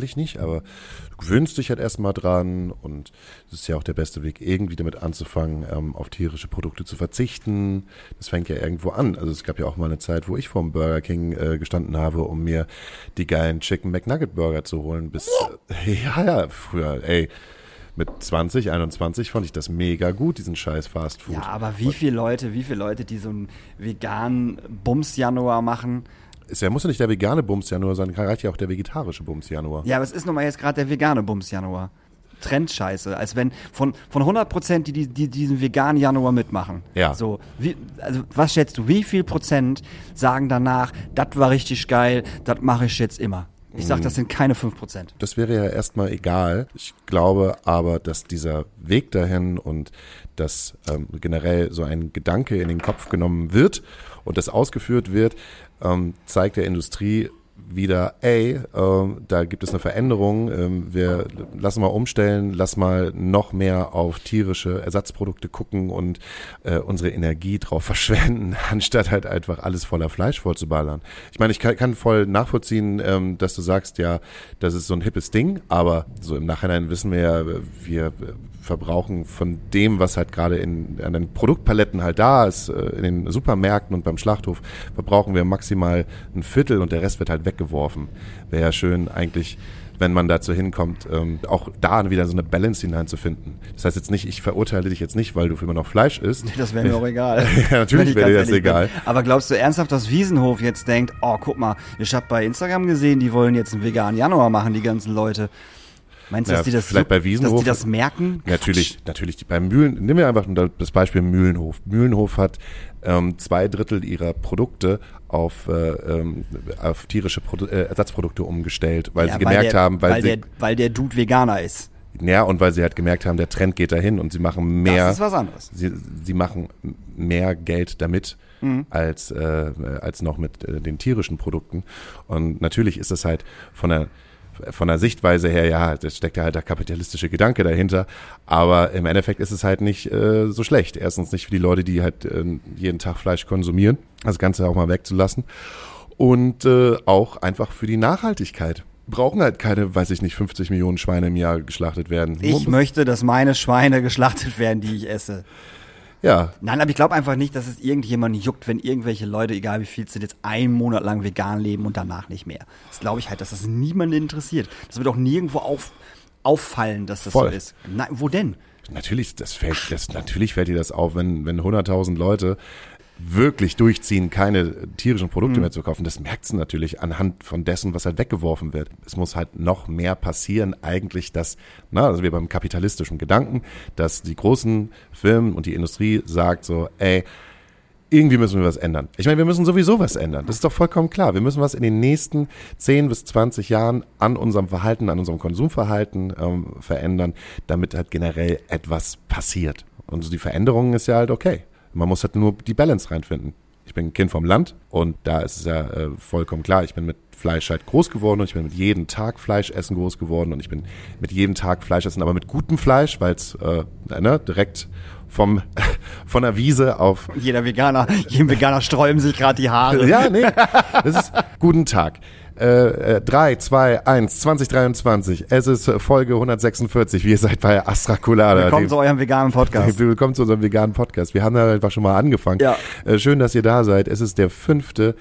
körperlich nicht, aber du gewöhnst dich halt erstmal dran und es ist ja auch der beste Weg, irgendwie damit anzufangen, ähm, auf tierische Produkte zu verzichten. Das fängt ja irgendwo an. Also es gab ja auch mal eine Zeit, wo ich vorm Burger King äh, gestanden habe, um mir die geilen Chicken McNugget Burger zu holen. Bis äh, ja, ja, früher, ey mit 20, 21 fand ich das mega gut, diesen scheiß Fast Food. Ja, aber wie viele Leute, wie viele Leute, die so einen veganen Bums-Januar machen, ist ja, muss ja nicht der vegane Bums-Januar sein, reicht ja auch der vegetarische Bums-Januar. Ja, aber es ist nun mal jetzt gerade der vegane Bums-Januar. Trendscheiße, als wenn von, von 100 Prozent, die, die, die diesen veganen Januar mitmachen. Ja. So, wie, also was schätzt du, wie viel Prozent sagen danach, das war richtig geil, das mache ich jetzt immer? Ich sag, das sind keine 5 Prozent. Das wäre ja erstmal egal. Ich glaube aber, dass dieser Weg dahin und dass ähm, generell so ein Gedanke in den Kopf genommen wird und das ausgeführt wird, ähm, zeigt der Industrie wieder, ey, äh, da gibt es eine Veränderung, ähm, wir lassen mal umstellen, lass mal noch mehr auf tierische Ersatzprodukte gucken und äh, unsere Energie drauf verschwenden, anstatt halt einfach alles voller Fleisch vollzuballern. Ich meine, ich kann, kann voll nachvollziehen, ähm, dass du sagst, ja, das ist so ein hippes Ding, aber so im Nachhinein wissen wir ja, wir verbrauchen von dem, was halt gerade in an den Produktpaletten halt da ist, äh, in den Supermärkten und beim Schlachthof, verbrauchen wir maximal ein Viertel und der Rest wird halt weggeworfen. Wäre ja schön eigentlich, wenn man dazu hinkommt, ähm, auch da wieder so eine Balance hineinzufinden. Das heißt jetzt nicht, ich verurteile dich jetzt nicht, weil du immer noch Fleisch isst. Nee, das wäre mir auch egal. ja, natürlich wäre dir das egal. Bin. Aber glaubst du ernsthaft, dass Wiesenhof jetzt denkt, oh, guck mal, ich habe bei Instagram gesehen, die wollen jetzt einen veganen Januar machen, die ganzen Leute. Meinst du, ja, dass die das vielleicht bei Wiesenhof, dass die das merken? Natürlich, Quatsch. natürlich. Beim Mühlen, nehmen wir einfach das Beispiel Mühlenhof. Mühlenhof hat ähm, zwei Drittel ihrer Produkte auf, äh, ähm, auf tierische Produ äh, Ersatzprodukte umgestellt, weil ja, sie gemerkt weil der, haben, weil, weil sie, der, weil der Dude Veganer ist. Ja, und weil sie halt gemerkt haben, der Trend geht dahin und sie machen mehr. Das ist was anderes. Sie, sie machen mehr Geld damit. Mhm. als äh, als noch mit äh, den tierischen Produkten und natürlich ist es halt von der von der Sichtweise her, ja, das steckt ja halt der kapitalistische Gedanke dahinter. Aber im Endeffekt ist es halt nicht äh, so schlecht. Erstens nicht für die Leute, die halt äh, jeden Tag Fleisch konsumieren, das Ganze auch mal wegzulassen. Und äh, auch einfach für die Nachhaltigkeit brauchen halt keine, weiß ich nicht, 50 Millionen Schweine im Jahr geschlachtet werden. Ich möchte, dass meine Schweine geschlachtet werden, die ich esse. Ja. Nein, aber ich glaube einfach nicht, dass es irgendjemanden juckt, wenn irgendwelche Leute, egal wie viel sind, jetzt einen Monat lang vegan leben und danach nicht mehr. Das glaube ich halt, dass das niemanden interessiert. Das wird auch nirgendwo auf, auffallen, dass das Voll. so ist. Nein, wo denn? Natürlich, das fällt, das, natürlich fällt dir das auf, wenn, wenn 100.000 Leute wirklich durchziehen, keine tierischen Produkte mhm. mehr zu kaufen, das merkt sie natürlich anhand von dessen, was halt weggeworfen wird. Es muss halt noch mehr passieren, eigentlich, dass, na, also wir beim kapitalistischen Gedanken, dass die großen Firmen und die Industrie sagt so, ey, irgendwie müssen wir was ändern. Ich meine, wir müssen sowieso was ändern. Das ist doch vollkommen klar. Wir müssen was in den nächsten 10 bis 20 Jahren an unserem Verhalten, an unserem Konsumverhalten ähm, verändern, damit halt generell etwas passiert. Und die Veränderung ist ja halt okay. Man muss halt nur die Balance reinfinden. Ich bin ein Kind vom Land und da ist es ja äh, vollkommen klar, ich bin mit Fleisch halt groß geworden und ich bin mit jedem Tag Fleisch essen groß geworden und ich bin mit jedem Tag Fleisch essen, aber mit gutem Fleisch, weil es äh, ne, direkt vom von der Wiese auf. Jeder Veganer, jedem Veganer sträuben sich gerade die Haare. Ja, nee. Das ist guten Tag. Äh, 3, 2, 1, 2023. Es ist Folge 146. Wir seid bei Astra Colada. Willkommen zu eurem veganen Podcast. Willkommen zu unserem veganen Podcast. Wir haben da einfach schon mal angefangen. Ja. Äh, schön, dass ihr da seid. Es ist der fünfte,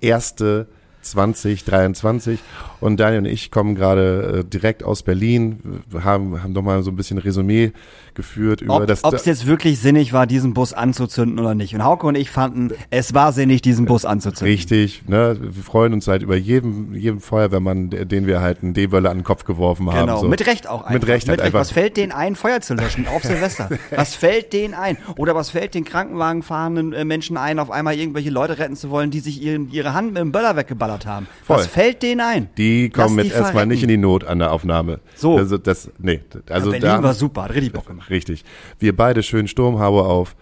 erste 2023 und Daniel und ich kommen gerade äh, direkt aus Berlin, wir haben, haben doch mal so ein bisschen Resümee geführt über ob, das. Ob es jetzt wirklich sinnig war, diesen Bus anzuzünden oder nicht. Und Hauke und ich fanden, es war sinnig, diesen Bus anzuzünden. Richtig, ne? Wir freuen uns halt über jeden, jeden Feuerwehrmann, den wir halt einen D-Wölle an den Kopf geworfen haben. Genau, so. mit Recht auch einfach. Mit Recht, mit halt einfach. Was fällt denen ein, Feuer zu löschen auf Silvester? was fällt denen ein? Oder was fällt den Krankenwagen fahrenden äh, Menschen ein, auf einmal irgendwelche Leute retten zu wollen, die sich ihren, ihre Hand mit dem Böller weggeballert haben? Voll. Was fällt denen ein? Die kommen jetzt erstmal nicht in die Not an der Aufnahme. So. Also das, nee. Also ja, Berlin da, war super, hat richtig Bock gemacht. Richtig. Wir beide schön Sturmhaube auf.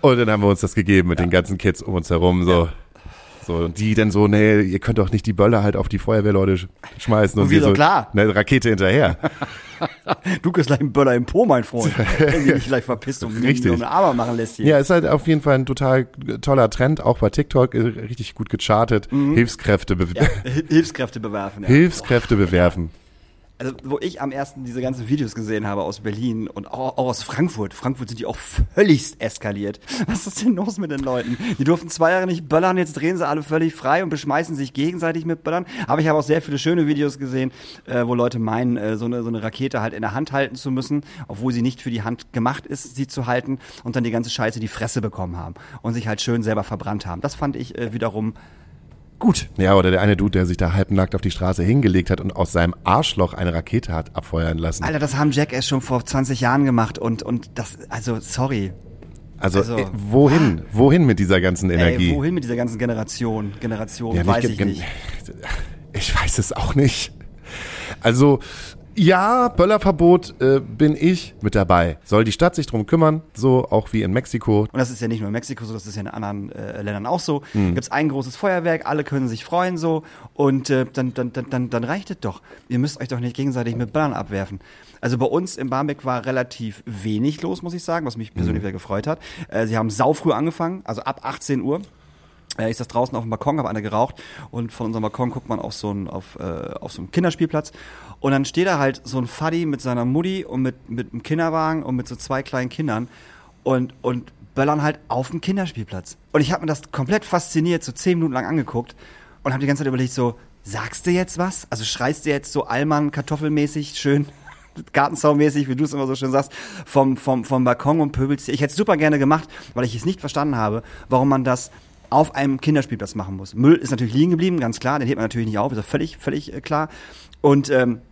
Und dann haben wir uns das gegeben mit ja. den ganzen Kids um uns herum. So. So, und die dann so, nee, ihr könnt doch nicht die Böller halt auf die Feuerwehrleute sch- schmeißen. Und, Und wir so, klar. Eine Rakete hinterher. Du kriegst gleich einen Böller im Po, mein Freund. Wenn du dich gleich verpisst und Richtig. nur eine Arme machen lässt hier. Ja, ist halt auf jeden Fall ein total toller Trend, auch bei TikTok, äh, richtig gut gechartet. Hilfskräfte, be Mhm. Ja, Hil- Hilfskräfte bewerfen. Ja. Hilfskräfte bewerfen. Also, wo ich am ersten diese ganzen Videos gesehen habe aus Berlin und auch, auch aus Frankfurt. Frankfurt sind die auch völligst eskaliert. Was ist denn los mit den Leuten? Die durften zwei Jahre nicht böllern, jetzt drehen sie alle völlig frei und beschmeißen sich gegenseitig mit Böllern. Aber ich habe auch sehr viele schöne Videos gesehen, äh, wo Leute meinen, äh, so, eine, so eine Rakete halt in der Hand halten zu müssen, obwohl sie nicht für die Hand gemacht ist, sie zu halten und dann die ganze Scheiße die Fresse bekommen haben und sich halt schön selber verbrannt haben. Das fand ich äh, wiederum gut. Ja, oder der eine Dude, der sich da halbnackt auf die Straße hingelegt hat und aus seinem Arschloch eine Rakete hat abfeuern lassen. Alter, das haben Jackass schon vor 20 Jahren gemacht und, und das, also, sorry. Also, also- äh, wohin? Wohin mit dieser ganzen Energie? Ey, wohin mit dieser ganzen Generation? Generation, Ja, weiß ich gen- nicht. Ich weiß es auch nicht. Also, ja, Böllerverbot äh, bin ich mit dabei. Soll die Stadt sich drum kümmern, so auch wie in Mexiko. Und das ist ja nicht nur in Mexiko so, das ist ja in anderen äh, Ländern auch so. Hm. Gibt's ein großes Feuerwerk, alle können sich freuen so und äh, dann, dann, dann, dann, dann reicht es doch. Ihr müsst euch doch nicht gegenseitig mit Böllern abwerfen. Also bei uns in Barmbek war relativ wenig los, muss ich sagen, was mich persönlich Hm. wieder gefreut hat. Äh, sie haben saufrüh angefangen, also ab 18 Uhr. Äh, ist das draußen auf dem Balkon, habe einer geraucht und von unserem Balkon guckt man auf so einen, auf, äh, auf so einen Kinderspielplatz und dann steht da halt so ein Faddy mit seiner Mutti und mit, mit einem Kinderwagen und mit so zwei kleinen Kindern und, und böllern halt auf dem Kinderspielplatz. Und ich habe mir das komplett fasziniert, so zehn Minuten lang angeguckt und habe die ganze Zeit überlegt so, sagst du jetzt was? Also schreist du jetzt so Allmann kartoffelmäßig schön Gartenzaunmäßig, wie du es immer so schön sagst, vom, vom, vom Balkon und pöbelst. Ich hätte es super gerne gemacht, weil ich es nicht verstanden habe, warum man das auf einem Kinderspielplatz machen muss. Müll ist natürlich liegen geblieben, ganz klar, den hebt man natürlich nicht auf, ist ja völlig, völlig äh, klar. Und ähm,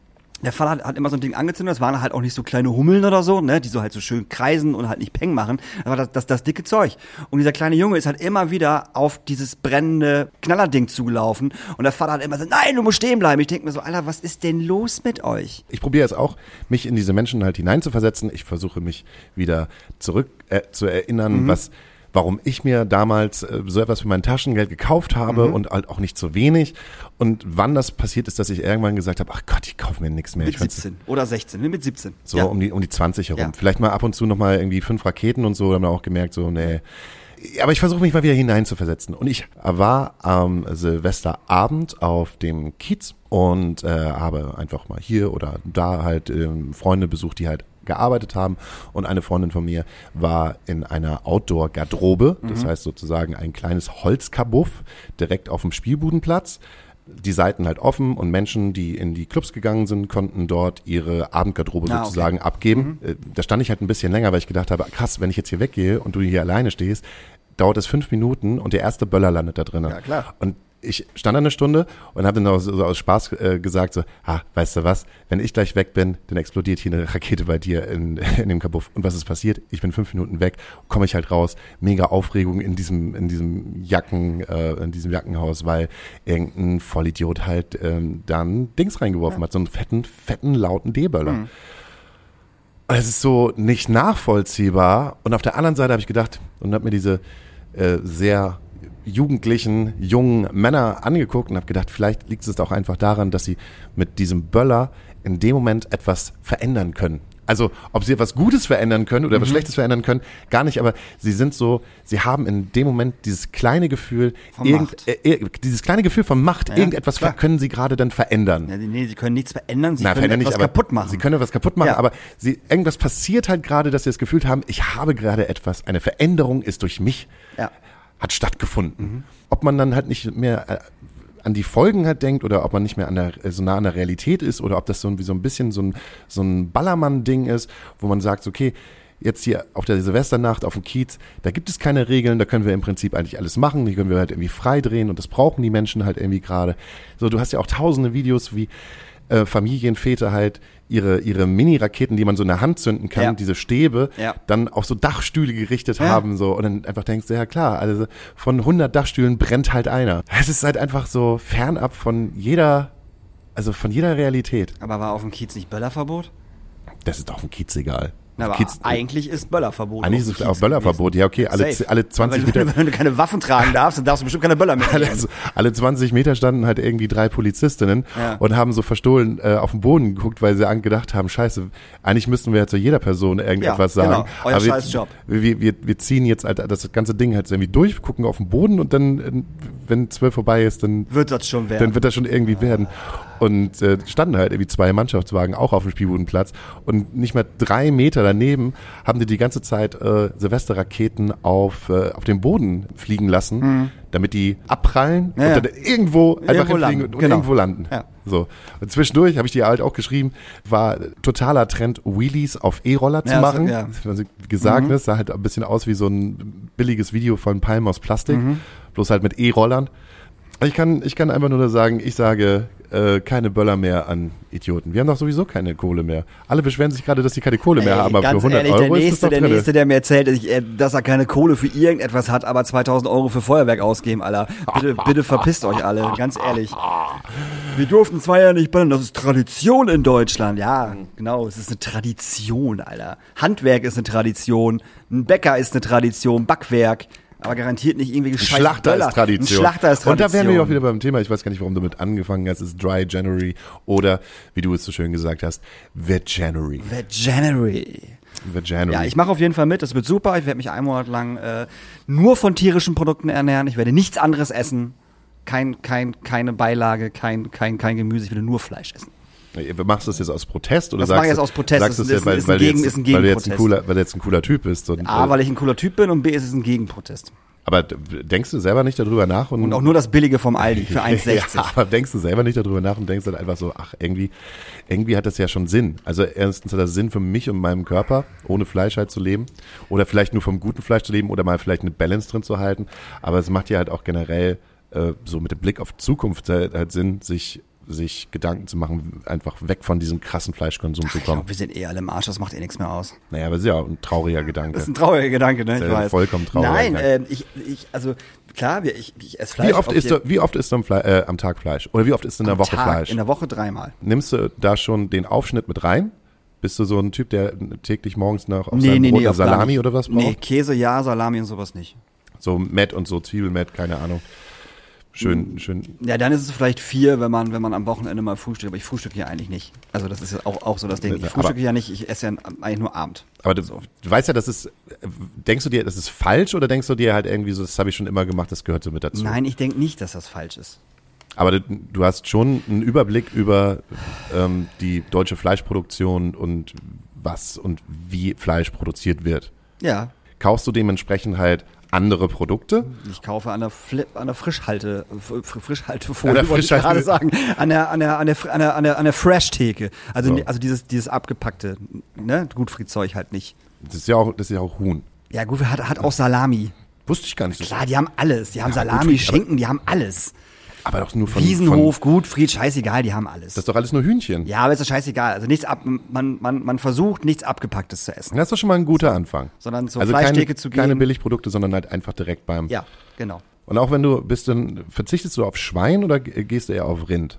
der Vater hat, hat immer so ein Ding angezündet, das waren halt auch nicht so kleine Hummeln oder so, ne, die so halt so schön kreisen und halt nicht Peng machen, aber das, das, das dicke Zeug. Und dieser kleine Junge ist halt immer wieder auf dieses brennende Knallerding zugelaufen und der Vater hat immer so, nein, du musst stehen bleiben. Ich denke mir so, Alter, was ist denn los mit euch? Ich probiere jetzt auch, mich in diese Menschen halt hineinzuversetzen. Ich versuche mich wieder zurück äh, zu erinnern, was, warum ich mir damals äh, so etwas für mein Taschengeld gekauft habe und halt auch nicht so wenig. Und wann das passiert ist, dass ich irgendwann gesagt habe, ach Gott, ich kaufe mir nichts mehr. Mit ich find's 17 oder 16, ne, mit 17. so ja. um die um die 20 herum. Ja. Vielleicht mal ab und zu noch mal irgendwie fünf Raketen und so, haben wir auch gemerkt so, nee. Aber ich versuche mich mal wieder hineinzuversetzen. Und ich war am Silvesterabend auf dem Kiez und äh, habe einfach mal hier oder da halt ähm, Freunde besucht, die halt gearbeitet haben. Und eine Freundin von mir war in einer Outdoor-Garderobe, das heißt sozusagen ein kleines Holzkabuff direkt auf dem Spielbudenplatz die Seiten halt offen und Menschen, die in die Clubs gegangen sind, konnten dort ihre Abendgarderobe Ah, okay. sozusagen abgeben. Äh, Da stand ich halt ein bisschen länger, weil ich gedacht habe, krass, wenn ich jetzt hier weggehe und du hier alleine stehst, dauert es fünf Minuten und der erste Böller landet da drinnen. Ja, klar. Und ich stand da eine Stunde und habe dann auch so, so aus Spaß äh, gesagt, so, ah, weißt du was, wenn ich gleich weg bin, dann explodiert hier eine Rakete bei dir in, in dem Kabuff. Und was ist passiert? Ich bin fünf Minuten weg, komme ich halt raus, mega Aufregung in diesem, in diesem Jacken, äh, in diesem Jackenhaus, weil irgendein Vollidiot halt ähm, dann Dings reingeworfen hat, so einen fetten, fetten, lauten D-Böller. Mhm. Und es ist so nicht nachvollziehbar. Und auf der anderen Seite habe ich gedacht und habe mir diese äh, sehr jugendlichen, jungen Männer angeguckt und habe gedacht, vielleicht liegt es auch einfach daran, dass sie mit diesem Böller in dem Moment etwas verändern können. Also, ob sie etwas Gutes verändern können oder etwas Mhm. Schlechtes verändern können, gar nicht, aber sie sind so, sie haben in dem Moment dieses kleine Gefühl, Von irgend, äh, dieses kleine Gefühl von Macht, Ja, irgendetwas klar. können sie gerade dann verändern. Ja, nee, sie können nichts verändern, sie Na, können etwas nicht, kaputt machen. Sie können etwas kaputt machen, Ja. aber sie, irgendwas passiert halt gerade, dass sie das Gefühl haben, ich habe gerade etwas, eine Veränderung ist durch mich, Ja. Hat stattgefunden. Ob man dann halt nicht mehr äh, an die Folgen halt denkt oder ob man nicht mehr an der, äh, so nah an der Realität ist oder ob das so, wie so ein bisschen so ein, so ein Ballermann-Ding ist, wo man sagt, okay, jetzt hier auf der Silvesternacht auf dem Kiez, da gibt es keine Regeln, da können wir im Prinzip eigentlich alles machen, die können wir halt irgendwie frei drehen und das brauchen die Menschen halt irgendwie gerade. So, du hast ja auch tausende Videos, wie äh, Familienväter halt ihre, ihre Mini-Raketen, die man so in der Hand zünden kann, Ja. diese Stäbe, Ja. dann auf so Dachstühle gerichtet Ja. haben so und dann einfach denkst du, ja klar, also von 100 Dachstühlen brennt halt einer. Es ist halt einfach so fernab von jeder, also von jeder Realität. Aber war auf dem Kiez nicht Böllerverbot? Das ist auf dem Kiez egal. Na, aber Kiez- eigentlich ist Böllerverbot. Eigentlich ist es auch Böllerverbot. Ja, okay, alle, Safe. alle 20 wenn, Meter. Wenn du keine Waffen tragen darfst, dann darfst du bestimmt keine Böller mehr Alle, nehmen. alle 20 Meter standen halt irgendwie drei Polizistinnen Ja. und haben so verstohlen äh, auf den Boden geguckt, weil sie an- gedacht haben, scheiße, eigentlich müssten wir ja zu jeder Person irgendetwas Ja, sagen. genau. Euer Aber wir, Scheißjob. Wir, wir, wir ziehen jetzt halt das ganze Ding halt irgendwie durch, gucken auf den Boden und dann, äh, wenn zwölf vorbei ist, dann Wird das schon werden. dann wird das schon irgendwie werden. Und äh, standen halt irgendwie zwei Mannschaftswagen auch auf dem Spielbodenplatz und nicht mal drei Meter daneben haben die die ganze Zeit äh, Silvesterraketen auf, äh, auf den Boden fliegen lassen, damit die abprallen Mhm. Ja, ja. und dann irgendwo einfach Irgendwo hinfliegen landen, und genau. irgendwo landen. Ja. So. Und zwischendurch habe ich dir halt auch geschrieben, war totaler Trend, Wheelies auf E-Roller zu Ja, so- machen. ja. Also gesagt, ne, es sah halt ein bisschen aus wie so ein billiges Video von Palm aus Plastik, Mhm. bloß halt mit E-Rollern. Ich kann, ich kann einfach nur sagen, ich sage äh, keine Böller mehr an Idioten. Wir haben doch sowieso keine Kohle mehr. Alle beschweren sich gerade, dass sie keine Kohle mehr Ey, haben, aber für ganz 100 ehrlich, Euro der ist das nächste, doch der nächste, der mir erzählt, äh, dass er keine Kohle für irgendetwas hat, aber 2000 Euro für Feuerwerk ausgeben, Alter. Bitte, bitte verpisst euch alle, ganz ehrlich. Wir durften zwei Jahre nicht ballern, das ist Tradition in Deutschland. Ja, genau, es ist eine Tradition, Alter. Handwerk ist eine Tradition, ein Bäcker ist eine Tradition, Backwerk. Aber garantiert nicht irgendwie Ein scheiß Schlachter Böller. ist Tradition. Ein Schlachter ist Tradition. Und da wären wir auch wieder beim Thema. Ich weiß gar nicht, warum du mit angefangen hast. Es ist Dry January oder, wie du es so schön gesagt hast. January. Wet January. Ja, ich mache auf jeden Fall mit. Das wird super. Ich werde mich einen Monat lang äh, nur von tierischen Produkten ernähren. Ich werde nichts anderes essen. Kein, kein, keine Beilage, kein, kein, kein Gemüse. Ich werde nur Fleisch essen. Machst du das jetzt aus Protest oder Das sagst ich jetzt du- aus Protest. Sagst Das du ja, weil, ist ein weil, du Gegen- jetzt, ist ein weil du jetzt ein Gegenprotest. cooler, weil du jetzt ein cooler Typ bist. Und, A, weil ich ein cooler Typ bin und B, ist es ein Gegenprotest. aber denkst du selber nicht darüber nach und, Und auch nur das Billige vom Aldi für 1,60. Ja, aber denkst du selber nicht darüber nach und denkst dann einfach so, ach, irgendwie, irgendwie hat das ja schon Sinn. Also erstens hat das Sinn für mich und meinem Körper, ohne Fleisch halt zu leben. Oder vielleicht nur vom guten Fleisch zu leben oder mal vielleicht eine Balance drin zu halten. Aber es macht ja halt auch generell äh, so mit dem Blick auf Zukunft halt, halt Sinn, sich sich Gedanken zu machen, einfach weg von diesem krassen Fleischkonsum zu Ich kommen. glaub, wir sind eh alle im Arsch, das macht eh nichts mehr aus. Naja, aber es ist ja auch ein trauriger Gedanke. Das ist ein trauriger Gedanke, ne? Ich ja weiß. vollkommen trauriger Nein, Gedanke. äh, ich, ich, also klar, ich, ich esse Fleisch. Wie oft, isst du, wie oft isst du am, äh, am Tag Fleisch? Oder wie oft isst du in der am Woche Tag, Fleisch? In der Woche dreimal. Nimmst du da schon den Aufschnitt mit rein? Bist du so ein Typ, der täglich morgens noch auf seinem Brot eine auf gar Salami oder was braucht? Nee, Käse ja, Salami und sowas nicht. So Met und so Zwiebelmet, keine Ahnung. Schön, schön. Ja, dann ist es vielleicht vier, wenn man, wenn man am Wochenende mal frühstückt, aber ich frühstücke ja eigentlich nicht. Also das ist ja auch, auch so das Ding. Ich Aber- frühstücke ja nicht, ich esse ja eigentlich nur Abend. Aber du, du weißt ja, das ist, denkst du dir, das ist falsch oder denkst du dir halt irgendwie so, das habe ich schon immer gemacht, das gehört so mit dazu? Nein, ich denke nicht, dass das falsch ist. Aber du, du hast schon einen Überblick über ähm, die deutsche Fleischproduktion und was und wie Fleisch produziert wird. Ja, Kaufst du dementsprechend halt andere Produkte? ich kaufe an der, Flip, an der Frischhalte, Frischhaltefolie, An der wollte ich gerade sagen, an der, an der, an der, an der, an der, an der Fresh-Theke. Also, So. also dieses, dieses abgepackte, ne, Gutfriedzeug halt nicht. Das ist ja auch, das ist ja auch Huhn. Ja gut, hat, hat auch Salami. Wusste ich gar nicht so. Klar, die haben alles. Die haben Ja, Salami, Schinken, die haben alles. Aber doch nur von Wiesenhof, Von, Gutfried, scheißegal, die haben alles. das ist doch alles nur Hühnchen. Ja, aber ist doch scheißegal. Also nichts ab, man, man, man versucht nichts Abgepacktes zu essen. Das ist doch schon mal ein guter Anfang. Sondern zur also Fleischtheke keine, zu keine gehen. Billigprodukte, sondern halt einfach direkt beim. Ja, genau. Und auch wenn du bist dann, verzichtest du auf Schwein oder gehst du eher auf Rind?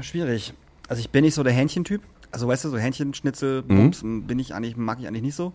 Schwierig. Also ich bin nicht so der Hähnchentyp. Also weißt du, so Hähnchenschnitzel, Mhm. Bums, bin ich eigentlich, mag ich eigentlich nicht so.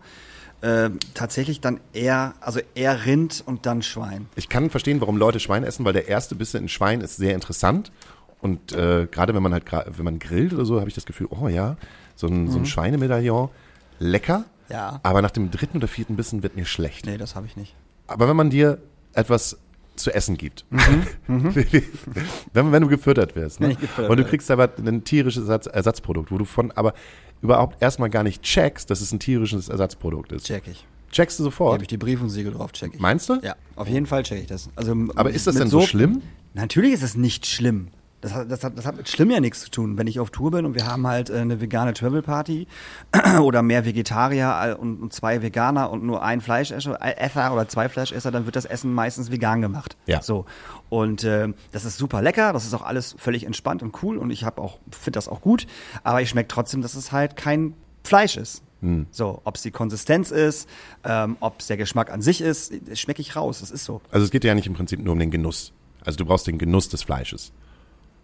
Ähm, tatsächlich dann eher, also eher Rind und dann Schwein. Ich kann verstehen, warum Leute Schwein essen, weil der erste Bissen in Schwein ist sehr interessant. Und äh, gerade wenn man halt wenn man grillt oder so, habe ich das Gefühl, oh ja, so ein, so ein Schweinemedaillon, lecker. Mhm. Ja. Aber nach dem dritten oder vierten Bissen wird mir schlecht. Nee, das habe ich nicht. Aber wenn man dir etwas zu essen gibt, wenn, wenn du gefüttert wirst, ne? Mhm, gefüttert und du kriegst aber ein tierisches Ersatz, Ersatzprodukt, wo du von aber überhaupt erstmal gar nicht checkst, dass es ein tierisches Ersatzprodukt ist. Check ich. Checkst du Da sofort? habe ich die Brief und Siegel drauf, check ich. Meinst du? Ja, auf jeden Fall check ich das. Also, Aber ist das denn so schlimm? Natürlich ist es nicht schlimm. Das hat, das, hat, das hat mit schlimm ja nichts zu tun. Wenn ich auf Tour bin und wir haben halt äh, eine vegane Travel Party oder mehr Vegetarier äh, und, zwei Veganer und nur ein Fleischesser äh, oder zwei Fleischesser, dann wird das Essen meistens vegan gemacht. Ja. So. Und äh, das ist super lecker, das ist auch alles völlig entspannt und cool und ich habe auch finde das auch gut, aber ich schmecke trotzdem, dass es halt kein Fleisch ist. Hm. So, ob es die Konsistenz ist, ähm, ob es der Geschmack an sich ist, schmecke ich raus. Das ist so. Also es geht ja nicht im Prinzip nur um den Genuss. Also du brauchst den Genuss des Fleisches.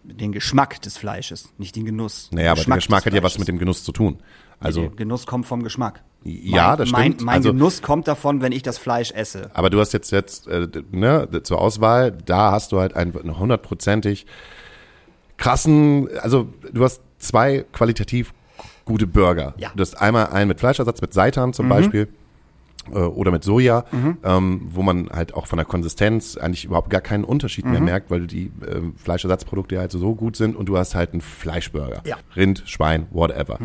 Den Geschmack des Fleisches, nicht den Genuss. Naja, aber der Geschmack hat ja was mit dem Genuss zu tun. Also Der Genuss kommt vom Geschmack. Ja, mein, das mein, stimmt. Mein Also- Genuss kommt davon, wenn ich das Fleisch esse. Aber du hast jetzt jetzt äh, ne, zur Auswahl, da hast du halt einen hundertprozentig krassen, also du hast zwei qualitativ gute Burger. Ja. Du hast einmal einen mit Fleischersatz, mit Seitan zum Beispiel äh, oder mit Soja, ähm, wo man halt auch von der Konsistenz eigentlich überhaupt gar keinen Unterschied mehr merkt, weil die ähm, Fleischersatzprodukte halt so, so gut sind und du hast halt einen Fleischburger. Ja. Rind, Schwein, whatever.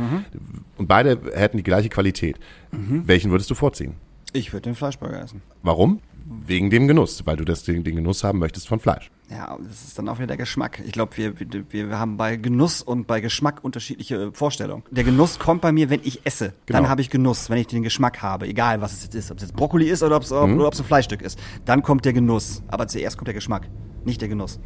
Und beide hätten die gleiche Qualität. Welchen würdest du vorziehen? Ich würde den Fleischburger essen. Warum? Wegen dem Genuss, weil du das, den, den Genuss haben möchtest von Fleisch. Ja, das ist dann auch wieder der Geschmack. Ich glaube, wir, wir, wir haben bei Genuss und bei Geschmack unterschiedliche äh, Vorstellungen. Der Genuss kommt bei mir, wenn ich esse. Dann Genau. habe ich Genuss, wenn ich den Geschmack habe. Egal, was es jetzt ist. Ob es jetzt Brokkoli ist oder ob es oder ob es ein Fleischstück ist. Dann kommt der Genuss. Aber zuerst kommt der Geschmack, nicht der Genuss.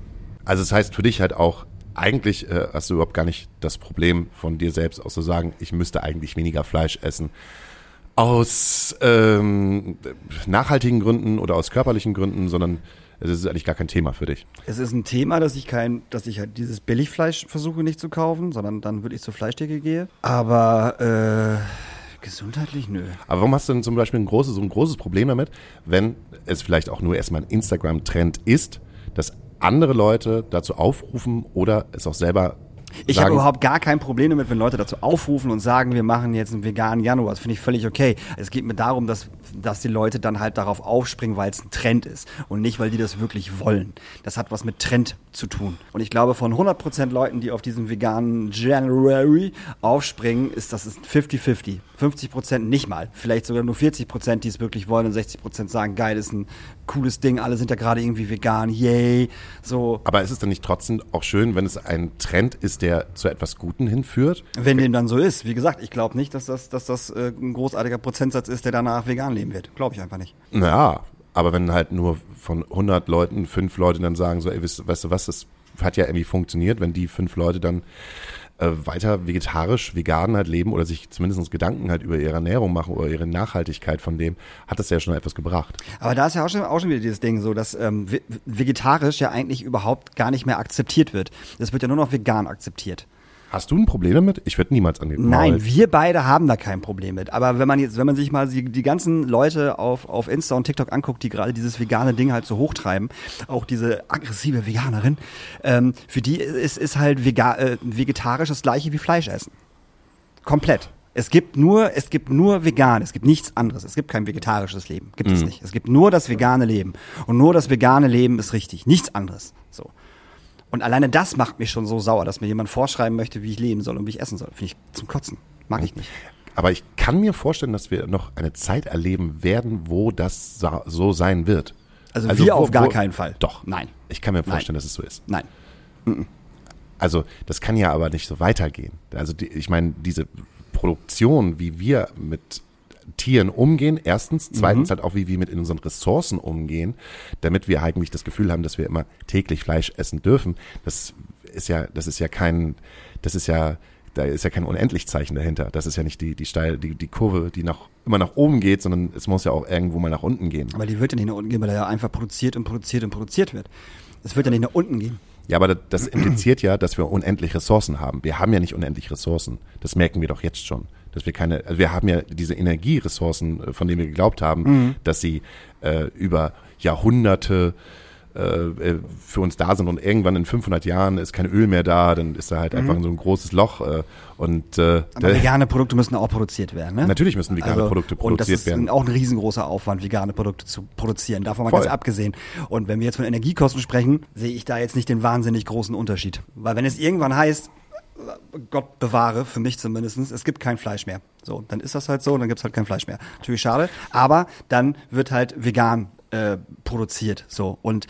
Also es heißt für dich halt auch, eigentlich äh, hast du überhaupt gar nicht das Problem von dir selbst aus zu sagen, ich müsste eigentlich weniger Fleisch essen. Aus ähm, nachhaltigen Gründen oder aus körperlichen Gründen, sondern es ist eigentlich gar kein Thema für dich. Es ist ein Thema, dass ich kein, dass ich halt dieses Billigfleisch versuche nicht zu kaufen, sondern dann wirklich zur Fleischtheke gehe. Aber äh, gesundheitlich nö. Aber warum hast du denn zum Beispiel ein großes, so ein großes Problem damit, wenn es vielleicht auch nur erstmal ein Instagram-Trend ist, dass andere Leute dazu aufrufen oder es auch selber Ich habe überhaupt gar kein Problem damit, wenn Leute dazu aufrufen und sagen, wir machen jetzt einen veganen Januar. Das finde ich völlig okay. Es geht mir darum, dass, dass die Leute dann halt darauf aufspringen, weil es ein Trend ist und nicht, weil die das wirklich wollen. Das hat was mit Trend zu tun. Und ich glaube, von 100% Leuten, die auf diesen veganen January aufspringen, ist das ist 50-50. 50% nicht mal. Vielleicht sogar nur 40%, die es wirklich wollen und 60% sagen, geil, ist ein cooles Ding. Alle sind ja gerade irgendwie vegan. Yay. So. Aber ist es dann nicht trotzdem auch schön, wenn es ein Trend ist, der zu etwas Guten hinführt? Wenn dem dann so ist. Wie gesagt, ich glaube nicht, dass das, dass das äh, ein großartiger Prozentsatz ist, der danach vegan leben wird. Glaube ich einfach nicht. Naja, aber wenn halt nur von 100 Leuten fünf Leute dann sagen, so, ey, weißt, weißt du was, das hat ja irgendwie funktioniert, wenn die fünf Leute dann äh, weiter vegetarisch, vegan halt leben oder sich zumindest Gedanken halt über ihre Ernährung machen oder ihre Nachhaltigkeit von dem, hat das ja schon etwas gebracht. Aber da ist ja auch schon, auch schon wieder dieses Ding so, dass ähm, ve- vegetarisch ja eigentlich überhaupt gar nicht mehr akzeptiert wird. Es wird ja nur noch vegan akzeptiert. Hast du ein Problem damit? Ich würde niemals an den Nein, Maul- wir beide haben da kein Problem mit. Aber wenn man jetzt, wenn man sich mal die, die ganzen Leute auf, auf Insta und TikTok anguckt, die gerade dieses vegane Ding halt so hochtreiben, auch diese aggressive Veganerin, ähm, für die ist, ist halt vega, äh, vegetarisch das gleiche wie Fleisch essen. Komplett. Es gibt nur, es gibt nur vegan, es gibt nichts anderes. Es gibt kein vegetarisches Leben. Gibt es nicht. Es gibt nur das vegane Leben. Und nur das vegane Leben ist richtig. Nichts anderes. So. Und alleine das macht mich schon so sauer, dass mir jemand vorschreiben möchte, wie ich leben soll und wie ich essen soll. Finde ich zum Kotzen. Mag ich nicht. Aber ich kann mir vorstellen, dass wir noch eine Zeit erleben werden, wo das so sein wird. Also, wir wo- auf gar wo- keinen Fall. Doch. Nein. Ich kann mir Nein. vorstellen, dass es so ist. Nein. Also das kann ja aber nicht so weitergehen. Also die, ich meine, diese Produktion, wie wir mit Tieren umgehen, erstens, zweitens halt auch, wie wir mit unseren Ressourcen umgehen, damit wir eigentlich das Gefühl haben, dass wir immer täglich Fleisch essen dürfen. Das ist ja, das ist ja kein, das ist ja, da ist ja kein Unendlichzeichen dahinter. Das ist ja nicht die, die steil, die, die Kurve, die nach, immer nach oben geht, sondern es muss ja auch irgendwo mal nach unten gehen. Aber die wird ja nicht nach unten gehen, weil er ja einfach produziert und produziert und produziert wird. Es wird ja nicht nach unten gehen. Ja, aber das impliziert ja, dass wir unendlich Ressourcen haben. Wir haben ja nicht unendlich Ressourcen. Das merken wir doch jetzt schon. Dass wir keine, also wir haben ja diese Energieressourcen, äh, von denen wir geglaubt haben, Mhm. dass sie äh, über Jahrhunderte äh, äh, für uns da sind und irgendwann in 500 Jahren ist kein Öl mehr da, dann ist da halt einfach so ein großes Loch äh, und äh, Mhm. Aber vegane Produkte müssen auch produziert werden. Ne? Natürlich müssen vegane Produkte Und das produziert ist werden. auch ein riesengroßer Aufwand, vegane Produkte zu produzieren. Davon mal Voll. ganz abgesehen. Und wenn wir jetzt von Energiekosten sprechen, sehe ich da jetzt nicht den wahnsinnig großen Unterschied. Weil wenn es irgendwann heißt, Gott bewahre, für mich zumindest, es gibt kein Fleisch mehr. So, dann ist das halt so, dann gibt's halt kein Fleisch mehr. Natürlich schade, aber dann wird halt vegan äh, produziert. So. Und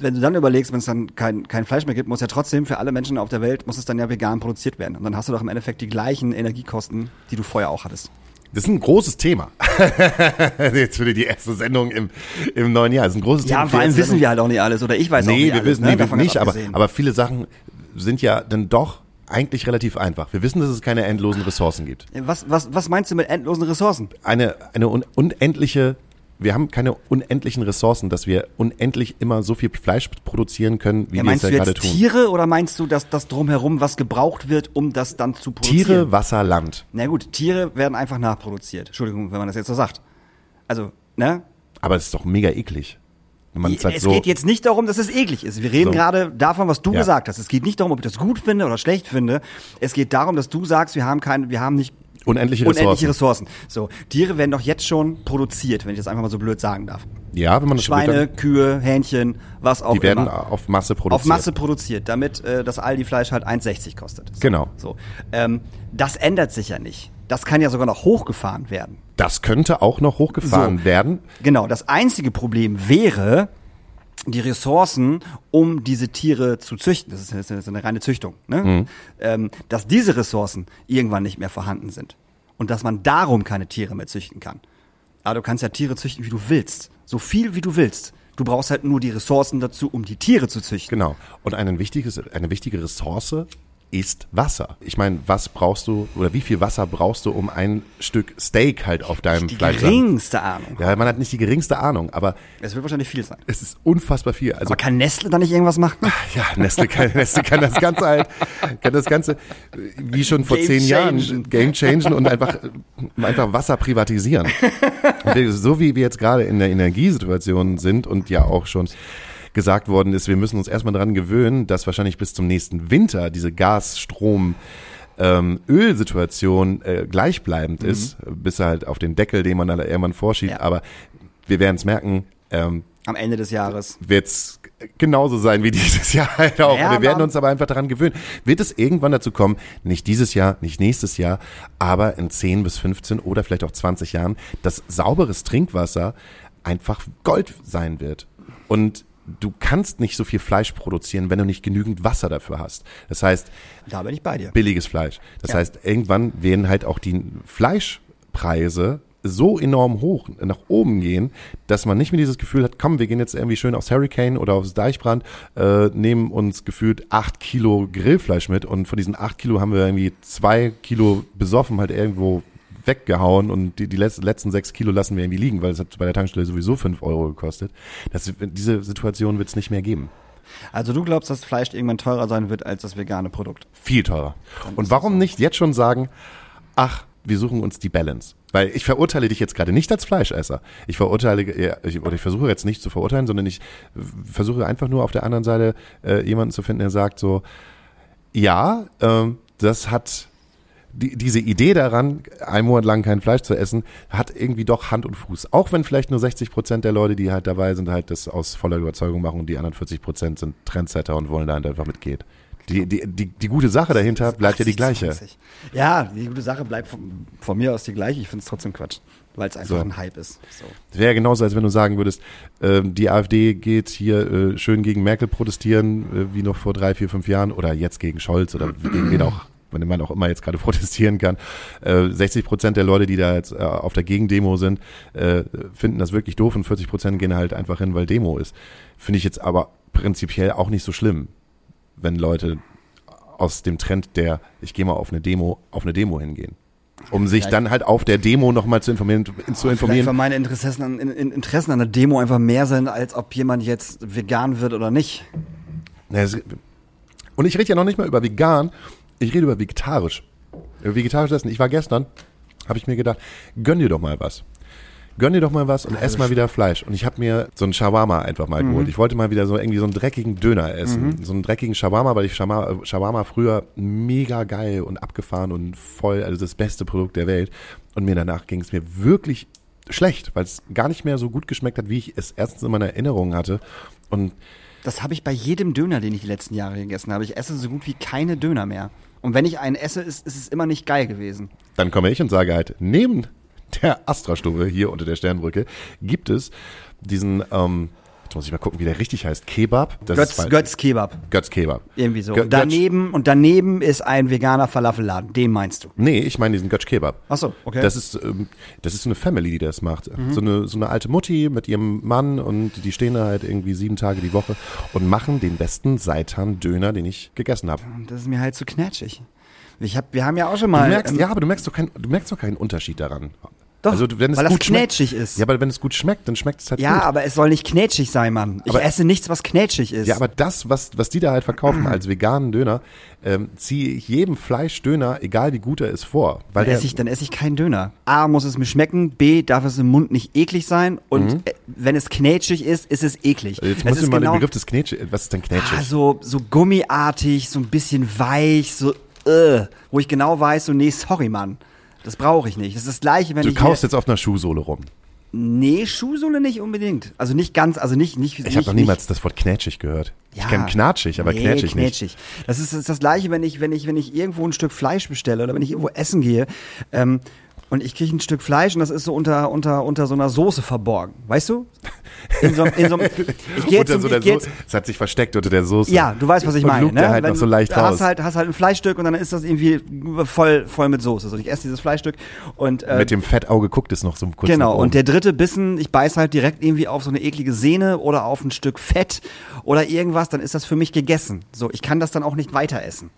wenn du dann überlegst, wenn es dann kein, kein Fleisch mehr gibt, muss ja trotzdem für alle Menschen auf der Welt, muss es dann ja vegan produziert werden. Und dann hast du doch im Endeffekt die gleichen Energiekosten, die du vorher auch hattest. das ist ein großes Thema. Jetzt für die erste Sendung im, im neuen Jahr. Das ist ein großes Thema. Ja, vor allem wissen wir halt auch nicht alles. Oder ich weiß auch Nee, nicht wir alles. wissen ne? nee, wir ganz nicht, aber, aber viele Sachen sind ja dann doch eigentlich relativ einfach. Wir wissen, dass es keine endlosen Ressourcen gibt. was, was, was meinst du mit endlosen Ressourcen? Eine, eine un unendliche wir haben keine unendlichen Ressourcen, dass wir unendlich immer so viel Fleisch produzieren können, wie Ja, wir es meinst ja du gerade tun. Tiere oder meinst du, dass das drumherum was gebraucht wird, um das dann zu produzieren? Tiere, Wasser, Land. Na gut, Tiere werden einfach nachproduziert. Entschuldigung, wenn man das jetzt so sagt. Also, ne? Aber es ist doch mega eklig. Es halt so, geht jetzt nicht darum, dass es eklig ist. Wir reden So. gerade davon, was du Ja. gesagt hast. Es geht nicht darum, ob ich das gut finde oder schlecht finde. Es geht darum, dass du sagst, wir haben keine, wir haben nicht unendliche Ressourcen. unendliche Ressourcen. So, Tiere werden doch jetzt schon produziert, wenn ich das einfach mal so blöd sagen darf. Ja, wenn man das so Schweine, will, Kühe, Hähnchen, was auch dann, die werden immer. auf Masse Auf produziert. Masse produziert, damit äh, das Aldi-Fleisch halt 1,60 kostet. So, Genau. So. Ähm, das ändert sich ja nicht. Das kann ja sogar noch hochgefahren werden. Das könnte auch noch hochgefahren So. werden. Genau, das einzige Problem wäre die Ressourcen, um diese Tiere zu züchten. Das ist, das ist eine reine Züchtung. Ne? Mhm. Ähm, dass diese Ressourcen irgendwann nicht mehr vorhanden sind. Und dass man darum keine Tiere mehr züchten kann. Aber du kannst ja Tiere züchten, wie du willst. So viel, wie du willst. Du brauchst halt nur die Ressourcen dazu, um die Tiere zu züchten. Genau. Und ein wichtiges, eine wichtige Ressource ist Wasser. Ich meine, was brauchst du oder wie viel Wasser brauchst du, um ein Stück Steak halt auf deinem Die Fleisch geringste Ahnung. Ja, man hat nicht die geringste Ahnung, aber Es wird wahrscheinlich viel sein. es ist unfassbar viel. Also Aber kann Nestle da nicht irgendwas machen? ja, Nestle kann, Nestle kann das Ganze halt, kann das Ganze, wie schon vor Game zehn changen. Jahren, game changen und einfach, einfach Wasser privatisieren. So wie wir jetzt gerade in der Energiesituation sind und ja auch schon gesagt worden ist, wir müssen uns erstmal daran gewöhnen, dass wahrscheinlich bis zum nächsten Winter diese Gas, Strom, ähm, Ölsituation äh, gleichbleibend ist, bis halt auf den Deckel, den man dann irgendwann vorschiebt. Ja. Aber wir werden es merken, ähm, Am Ende des Jahres. wird's genauso sein wie dieses Jahr halt auch. Ja, wir werden uns aber einfach daran gewöhnen. Wird es irgendwann dazu kommen, nicht dieses Jahr, nicht nächstes Jahr, aber in 10 bis 15 oder vielleicht auch 20 Jahren, dass sauberes Trinkwasser einfach Gold sein wird. Und du kannst nicht so viel Fleisch produzieren, wenn du nicht genügend Wasser dafür hast. Das heißt, Da bin ich bei dir. billiges Fleisch. Das Ja. heißt, irgendwann werden halt auch die Fleischpreise so enorm hoch nach oben gehen, dass man nicht mehr dieses Gefühl hat, komm, wir gehen jetzt irgendwie schön aufs Hurricane oder aufs Deichbrand, äh, nehmen uns gefühlt acht Kilo Grillfleisch mit und von diesen acht Kilo haben wir irgendwie zwei Kilo besoffen halt irgendwo weggehauen und die, die letzten, sechs Kilo lassen wir irgendwie liegen, weil es hat bei der Tankstelle sowieso fünf Euro gekostet. Das, diese Situation wird es nicht mehr geben. Also du glaubst, dass Fleisch irgendwann teurer sein wird als das vegane Produkt? Viel teurer. Und warum nicht jetzt schon sagen, ach, wir suchen uns die Balance? Weil ich verurteile dich jetzt gerade nicht als Fleischesser. Ich verurteile, ich, oder ich versuche jetzt nicht zu verurteilen, sondern ich äh, versuche einfach nur auf der anderen Seite äh, jemanden zu finden, der sagt so, ja, ähm, das hat die, diese Idee daran, einen Monat lang kein Fleisch zu essen, hat irgendwie doch Hand und Fuß. Auch wenn vielleicht nur 60 Prozent der Leute, die halt dabei sind, halt das aus voller Überzeugung machen und die anderen 40 Prozent sind Trendsetter und wollen da halt einfach mitgehen. Die, die, die, die gute Sache dahinter bleibt ja die 80, gleiche. 20. Ja, die gute Sache bleibt von, von mir aus die gleiche. Ich finde es trotzdem Quatsch, weil es einfach So. ein Hype ist. So. Wäre genauso, als wenn du sagen würdest, ähm, die AfD geht hier äh, schön gegen Merkel protestieren, äh, wie noch vor drei, vier, fünf Jahren, oder jetzt gegen Scholz oder gegen wen auch, wenn man auch immer jetzt gerade protestieren kann. Äh, 60 Prozent der Leute, die da jetzt äh, auf der Gegendemo sind, äh, finden das wirklich doof und 40 Prozent gehen halt einfach hin, weil Demo ist. Finde ich jetzt aber prinzipiell auch nicht so schlimm, wenn Leute aus dem Trend der, ich gehe mal auf eine Demo, auf eine Demo hingehen. Um sich Vielleicht- dann halt auf der Demo nochmal zu informieren, zu Vielleicht, informieren. weil meine Interessen an, in, in, Interessen an der Demo einfach mehr sind, als ob jemand jetzt vegan wird oder nicht. Und ich rede ja noch nicht mal über vegan, ich rede über vegetarisch. Über vegetarisch essen. Ich war gestern, habe ich mir gedacht, gönn dir doch mal was. Gönn dir doch mal was und ess mal wieder Fleisch. Und ich habe mir so einen Shawarma einfach mal Mhm. geholt. Ich wollte mal wieder so irgendwie so einen dreckigen Döner essen. So einen dreckigen Shawarma, weil ich Shawarma, Shawarma früher mega geil und abgefahren und voll, also das beste Produkt der Welt. Und mir danach ging es mir wirklich schlecht, weil es gar nicht mehr so gut geschmeckt hat, wie ich es erstens in meiner Erinnerung hatte. Und Das habe ich bei jedem Döner, den ich die letzten Jahre gegessen habe. Ich esse so gut wie keine Döner mehr. Und wenn ich einen esse, ist, ist es immer nicht geil gewesen. Dann komme ich und sage halt, neben der Astra-Stube hier unter der Sternbrücke gibt es diesen, ähm, jetzt muss ich mal gucken, wie der richtig heißt, Kebab. Das Götz, Götz Kebab. Götz Kebab. Irgendwie so. Gö- Und daneben, und daneben ist ein veganer Falafelladen. Den meinst du? Nee, ich meine diesen Götz Kebab. Ach so, okay. Das ist, ähm, das ist so eine Family, die das macht. So, eine, so eine alte Mutti mit ihrem Mann und die stehen da halt irgendwie sieben Tage die Woche und machen den besten Seitan-Döner, den ich gegessen habe. Das ist mir halt zu knatschig. Ich hab, wir haben ja auch schon mal. Du merkst, ähm, ja, aber du merkst doch keinen, du merkst doch keinen Unterschied daran. Doch, also wenn es weil das gut schmeckt, knätschig ist. Ja, aber wenn es gut schmeckt, dann schmeckt es halt Ja, gut. aber es soll nicht knätschig sein, Mann. Ich Aber- esse nichts, was knätschig ist. Ja, aber das, was, was die da halt verkaufen als veganen Döner, ähm, ziehe ich jedem Fleischdöner, egal wie gut er ist, vor. Weil dann der, esse, ich, dann esse ich keinen Döner. A, muss es mir schmecken. B, darf es im Mund nicht eklig sein. Und äh, wenn es knätschig ist, ist es eklig. Mhm. jetzt es muss ich ist mal genau, den Begriff des Knätschig, was ist denn Knätschig? ah, so, so gummiartig, so ein bisschen weich, so, äh, wo ich genau weiß, so, nee, sorry, Mann. Das brauche ich nicht. Das ist das Gleiche, wenn du ich kaust mir, jetzt auf einer Schuhsohle rum. Nee, Schuhsohle nicht unbedingt. Also nicht ganz, also nicht, nicht, Ich nicht, habe noch nicht- niemals das Wort knätschig gehört. ich Ja. kenne knatschig, aber nee, knätschig nicht. knätschig. Das ist, das ist das Gleiche, wenn ich, wenn ich, wenn ich irgendwo ein Stück Fleisch bestelle oder wenn ich irgendwo essen gehe, ähm, und ich kriege ein Stück Fleisch und das ist so unter, unter, unter so einer Soße verborgen. Weißt du? In so, in so, ich gehe jetzt, so geh jetzt Es hat sich versteckt unter der Soße. ja, du weißt, was ich und meine. Ne? halt Wenn noch so du leicht hast raus. halt, hast halt ein Fleischstück und dann ist das irgendwie voll, voll mit Soße. So, ich esse dieses Fleischstück und äh, Mit dem Fettauge guckt es noch so kurz Genau, und der dritte Bissen, ich beiß halt direkt irgendwie auf so eine eklige Sehne oder auf ein Stück Fett oder irgendwas, dann ist das für mich gegessen. So, ich kann das dann auch nicht weiter essen.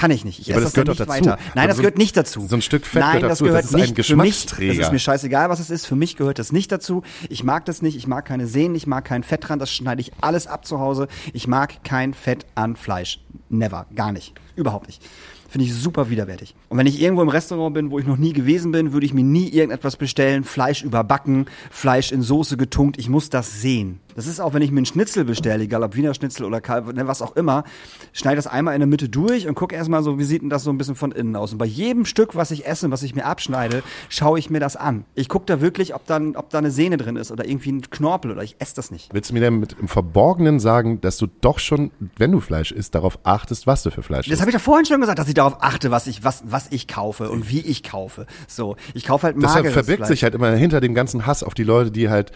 Kann ich nicht. Ich Ja, aber esse das das, gehört doch nicht dazu. weiter. Nein, Aber das so- gehört nicht dazu. so ein Stück Fett Nein, gehört das dazu. gehört Das ist ein nicht für mich. Geschmacksträger. Das ist mir scheißegal, was es ist. Für mich gehört das nicht dazu. Ich mag das nicht. Ich mag keine Sehnen. Ich mag kein Fett dran. Das schneide ich alles ab zu Hause. Ich mag kein Fett an Fleisch. Never. Gar nicht. Überhaupt nicht. Finde ich super widerwärtig. Und wenn ich irgendwo im Restaurant bin, wo ich noch nie gewesen bin, würde ich mir nie irgendetwas bestellen. Fleisch überbacken, Fleisch in Soße getunkt. Ich muss das sehen. Das ist auch, wenn ich mir einen Schnitzel bestelle, egal ob Wiener Schnitzel oder Kalb, ne, was auch immer, schneide das einmal in der Mitte durch und gucke erstmal so, wie sieht denn das so ein bisschen von innen aus. Und bei jedem Stück, was ich esse, was ich mir abschneide, schaue ich mir das an. Ich gucke da wirklich, ob, dann, ob da eine Sehne drin ist oder irgendwie ein Knorpel oder ich esse das nicht. Willst du mir denn mit im Verborgenen sagen, dass du doch schon, wenn du Fleisch isst, darauf achtest, was du für Fleisch Das isst? habe ich doch vorhin schon gesagt, dass ich darauf achte, was ich, was, was ich kaufe und wie ich kaufe. So, ich kaufe halt Deshalb mageres verbirgt Fleisch. sich halt immer hinter dem ganzen Hass auf die Leute, die halt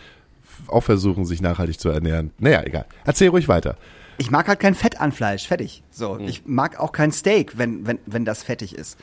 auch versuchen, sich nachhaltig zu ernähren. Naja, egal. Erzähl ruhig weiter. Ich mag halt kein Fett an Fleisch, fertig. So, Hm. ich mag auch kein Steak, wenn, wenn, wenn das fettig ist.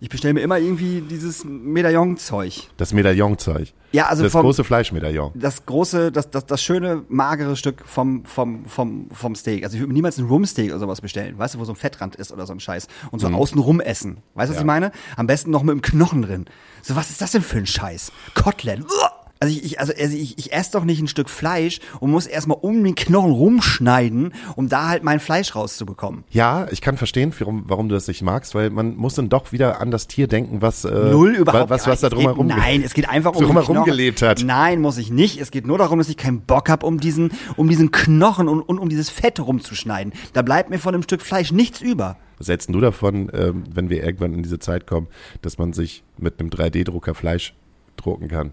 Ich bestelle mir immer irgendwie dieses Medaillon-Zeug. Das Medaillonzeug. Ja, also das vom- große Fleischmedaillon. Das große, das, das, das schöne, magere Stück vom, vom, vom, vom Steak. Also ich würde mir niemals ein Rumsteak oder sowas bestellen, weißt du, wo so ein Fettrand ist oder so ein Scheiß. Und so außen rum essen. Weißt du, was Mhm. Ja. ich meine? Am besten noch mit dem Knochen drin. So, was ist das denn für ein Scheiß? Kotelett. Uah! Also ich, ich, also also ich, ich esse doch nicht ein Stück Fleisch und muss erstmal um den Knochen rumschneiden, um da halt mein Fleisch rauszubekommen. Ja, ich kann verstehen, warum, warum du das nicht magst, weil man muss dann doch wieder an das Tier denken, was, äh, Null überhaupt. was, was da drumherum Nein, es geht einfach um drumherum gelebt hat. Nein, muss ich nicht. Es geht nur darum, dass ich keinen Bock habe, um diesen, um diesen Knochen und, und um dieses Fett rumzuschneiden. Da bleibt mir von einem Stück Fleisch nichts über. Was hältst du davon, ähm, wenn wir irgendwann in diese Zeit kommen, dass man sich mit einem 3D-Drucker Fleisch drucken kann?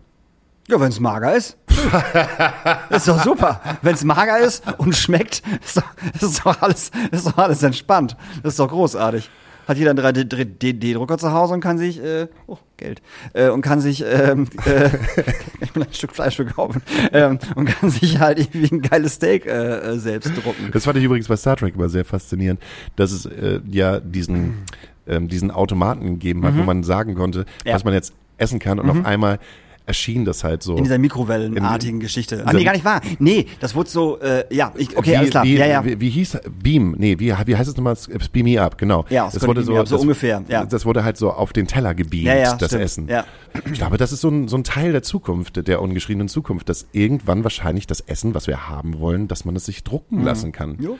Ja, wenn es mager ist. ist doch super. Wenn es mager ist und schmeckt, ist doch, ist doch alles, ist doch alles entspannt. Das ist doch großartig. Hat jeder einen 3D-Drucker zu Hause und kann sich, äh, oh, Geld, äh, und kann sich, ähm, äh, ich will ein Stück Fleisch verkaufen, ähm, und kann sich halt irgendwie ein geiles Steak äh, äh, selbst drucken. Das fand ich übrigens bei Star Trek immer sehr faszinierend, dass es äh, ja diesen, ähm, diesen Automaten gegeben hat, wo man sagen konnte, Mhm. Ja. Mhm. was man jetzt essen kann und auf einmal erschien das halt so. In dieser Mikrowellenartigen In- Geschichte. Ah, nee, gar nicht wahr. Nee, das wurde so, äh, ja, ich, okay, wie, alles klar. Wie, ja, ja. Wie, wie hieß Beam? Nee, wie, wie heißt es nochmal? Beam Me Up, genau. Ja, das wurde so, Up, so das, ungefähr, ja. Das wurde halt so auf den Teller gebeamt, Ja, ja, das stimmt. Essen. Ja. Ich glaube, das ist so ein, so ein Teil der Zukunft, der ungeschriebenen Zukunft, dass irgendwann wahrscheinlich das Essen, was wir haben wollen, dass man es sich drucken Mhm. lassen kann. Jo.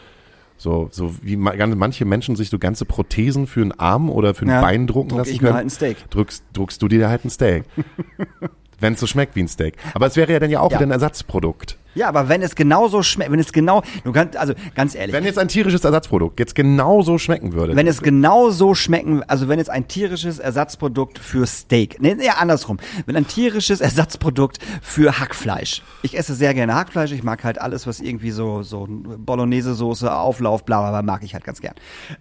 So, so wie manche Menschen sich so ganze Prothesen für einen Arm oder für ein Ja, Bein drucken druck lassen ich mir können. halt ein Steak. Druckst, druckst du dir halt ein Steak. Wenn es so schmeckt wie ein Steak. Aber es wäre ja dann ja auch Ja. wieder ein Ersatzprodukt. Ja, aber wenn es genauso schmeckt, wenn es genau, du kannst, also ganz ehrlich, Wenn jetzt ein tierisches Ersatzprodukt jetzt genauso schmecken würde. wenn es genauso schmecken, also wenn jetzt ein tierisches Ersatzprodukt für Steak, nee, ja andersrum, wenn ein tierisches Ersatzprodukt für Hackfleisch, ich esse sehr gerne Hackfleisch, ich mag halt alles, was irgendwie so, so Bolognese-Soße, Auflauf, bla, bla, bla, mag ich halt ganz gern.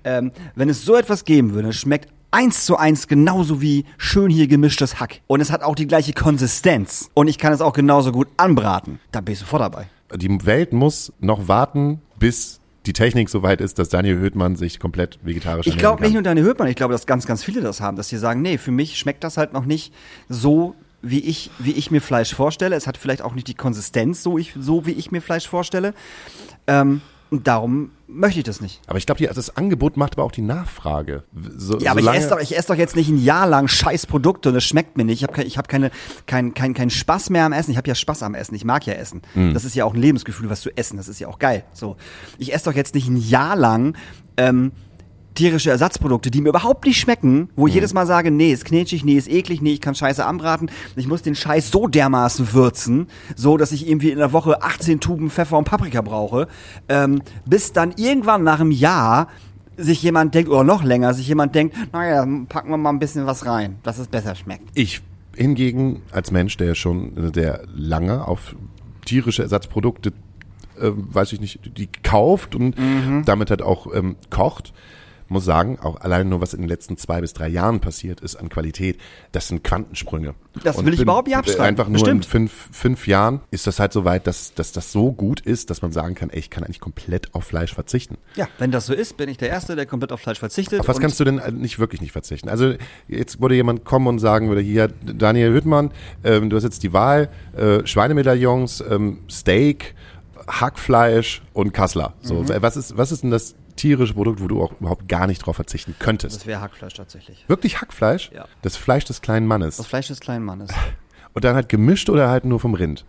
Ähm, wenn es so etwas geben würde, es schmeckt eins zu eins genauso wie schön hier gemischtes Hack. Und es hat auch die gleiche Konsistenz. Und ich kann es auch genauso gut anbraten. Da bin ich sofort dabei. die Welt muss noch warten, bis die Technik so weit ist, dass Daniel Höhtmann sich komplett vegetarisch Ich glaube nicht nur Daniel Hörtmann, ich glaube, dass ganz, ganz viele das haben, dass die sagen, nee, für mich schmeckt das halt noch nicht so, wie ich, wie ich mir Fleisch vorstelle. Es hat vielleicht auch nicht die Konsistenz, so, ich, so wie ich mir Fleisch vorstelle. Ähm, Und darum möchte ich das nicht. Aber ich glaube, das Angebot macht aber auch die Nachfrage. So, Ja, aber ich esse, doch, ich esse doch jetzt nicht ein Jahr lang scheiß Produkte und es schmeckt mir nicht. Ich habe kein, ich hab keine, kein, kein, kein Spaß mehr am Essen. Ich habe ja Spaß am Essen. Ich mag ja Essen. Hm. Das ist ja auch ein Lebensgefühl, was zu essen. Das ist ja auch geil. So, Ich esse doch jetzt nicht ein Jahr lang ähm, tierische Ersatzprodukte, die mir überhaupt nicht schmecken, wo ich jedes Mal sage, nee, ist knetschig, nee, ist eklig, nee, ich kann Scheiße anbraten. Ich muss den Scheiß so dermaßen würzen, so dass ich irgendwie in der Woche 18 Tuben Pfeffer und Paprika brauche, ähm, bis dann irgendwann nach einem Jahr sich jemand denkt, oder noch länger, sich jemand denkt, naja, packen wir mal ein bisschen was rein, dass es besser schmeckt. Ich hingegen als Mensch, der schon der lange auf tierische Ersatzprodukte, äh, weiß ich nicht, die kauft und Mhm. damit halt auch ähm, kocht, muss sagen, auch allein nur was in den letzten zwei bis drei Jahren passiert ist an Qualität, das sind Quantensprünge. Das Und will ich bin- überhaupt nicht abstreiten. Einfach nur Bestimmt. in fünf, fünf Jahren ist das halt so weit, dass, dass das so gut ist, dass man sagen kann, ey, ich kann eigentlich komplett auf Fleisch verzichten. Ja, wenn das so ist, bin ich der Erste, der komplett auf Fleisch verzichtet. Auf was kannst du denn nicht wirklich nicht verzichten? Also jetzt würde jemand kommen und sagen würde, hier, Daniel Hüttmann, ähm, du hast jetzt die Wahl, äh, Schweinemedaillons, ähm, Steak, Hackfleisch und Kassler. So, Mhm. was ist, was ist denn das tierische Produkt, wo du auch überhaupt gar nicht drauf verzichten könntest? Das wäre Hackfleisch tatsächlich. Wirklich Hackfleisch? Ja. Das Fleisch des kleinen Mannes. Das Fleisch des kleinen Mannes. Und dann halt gemischt oder halt nur vom Rind?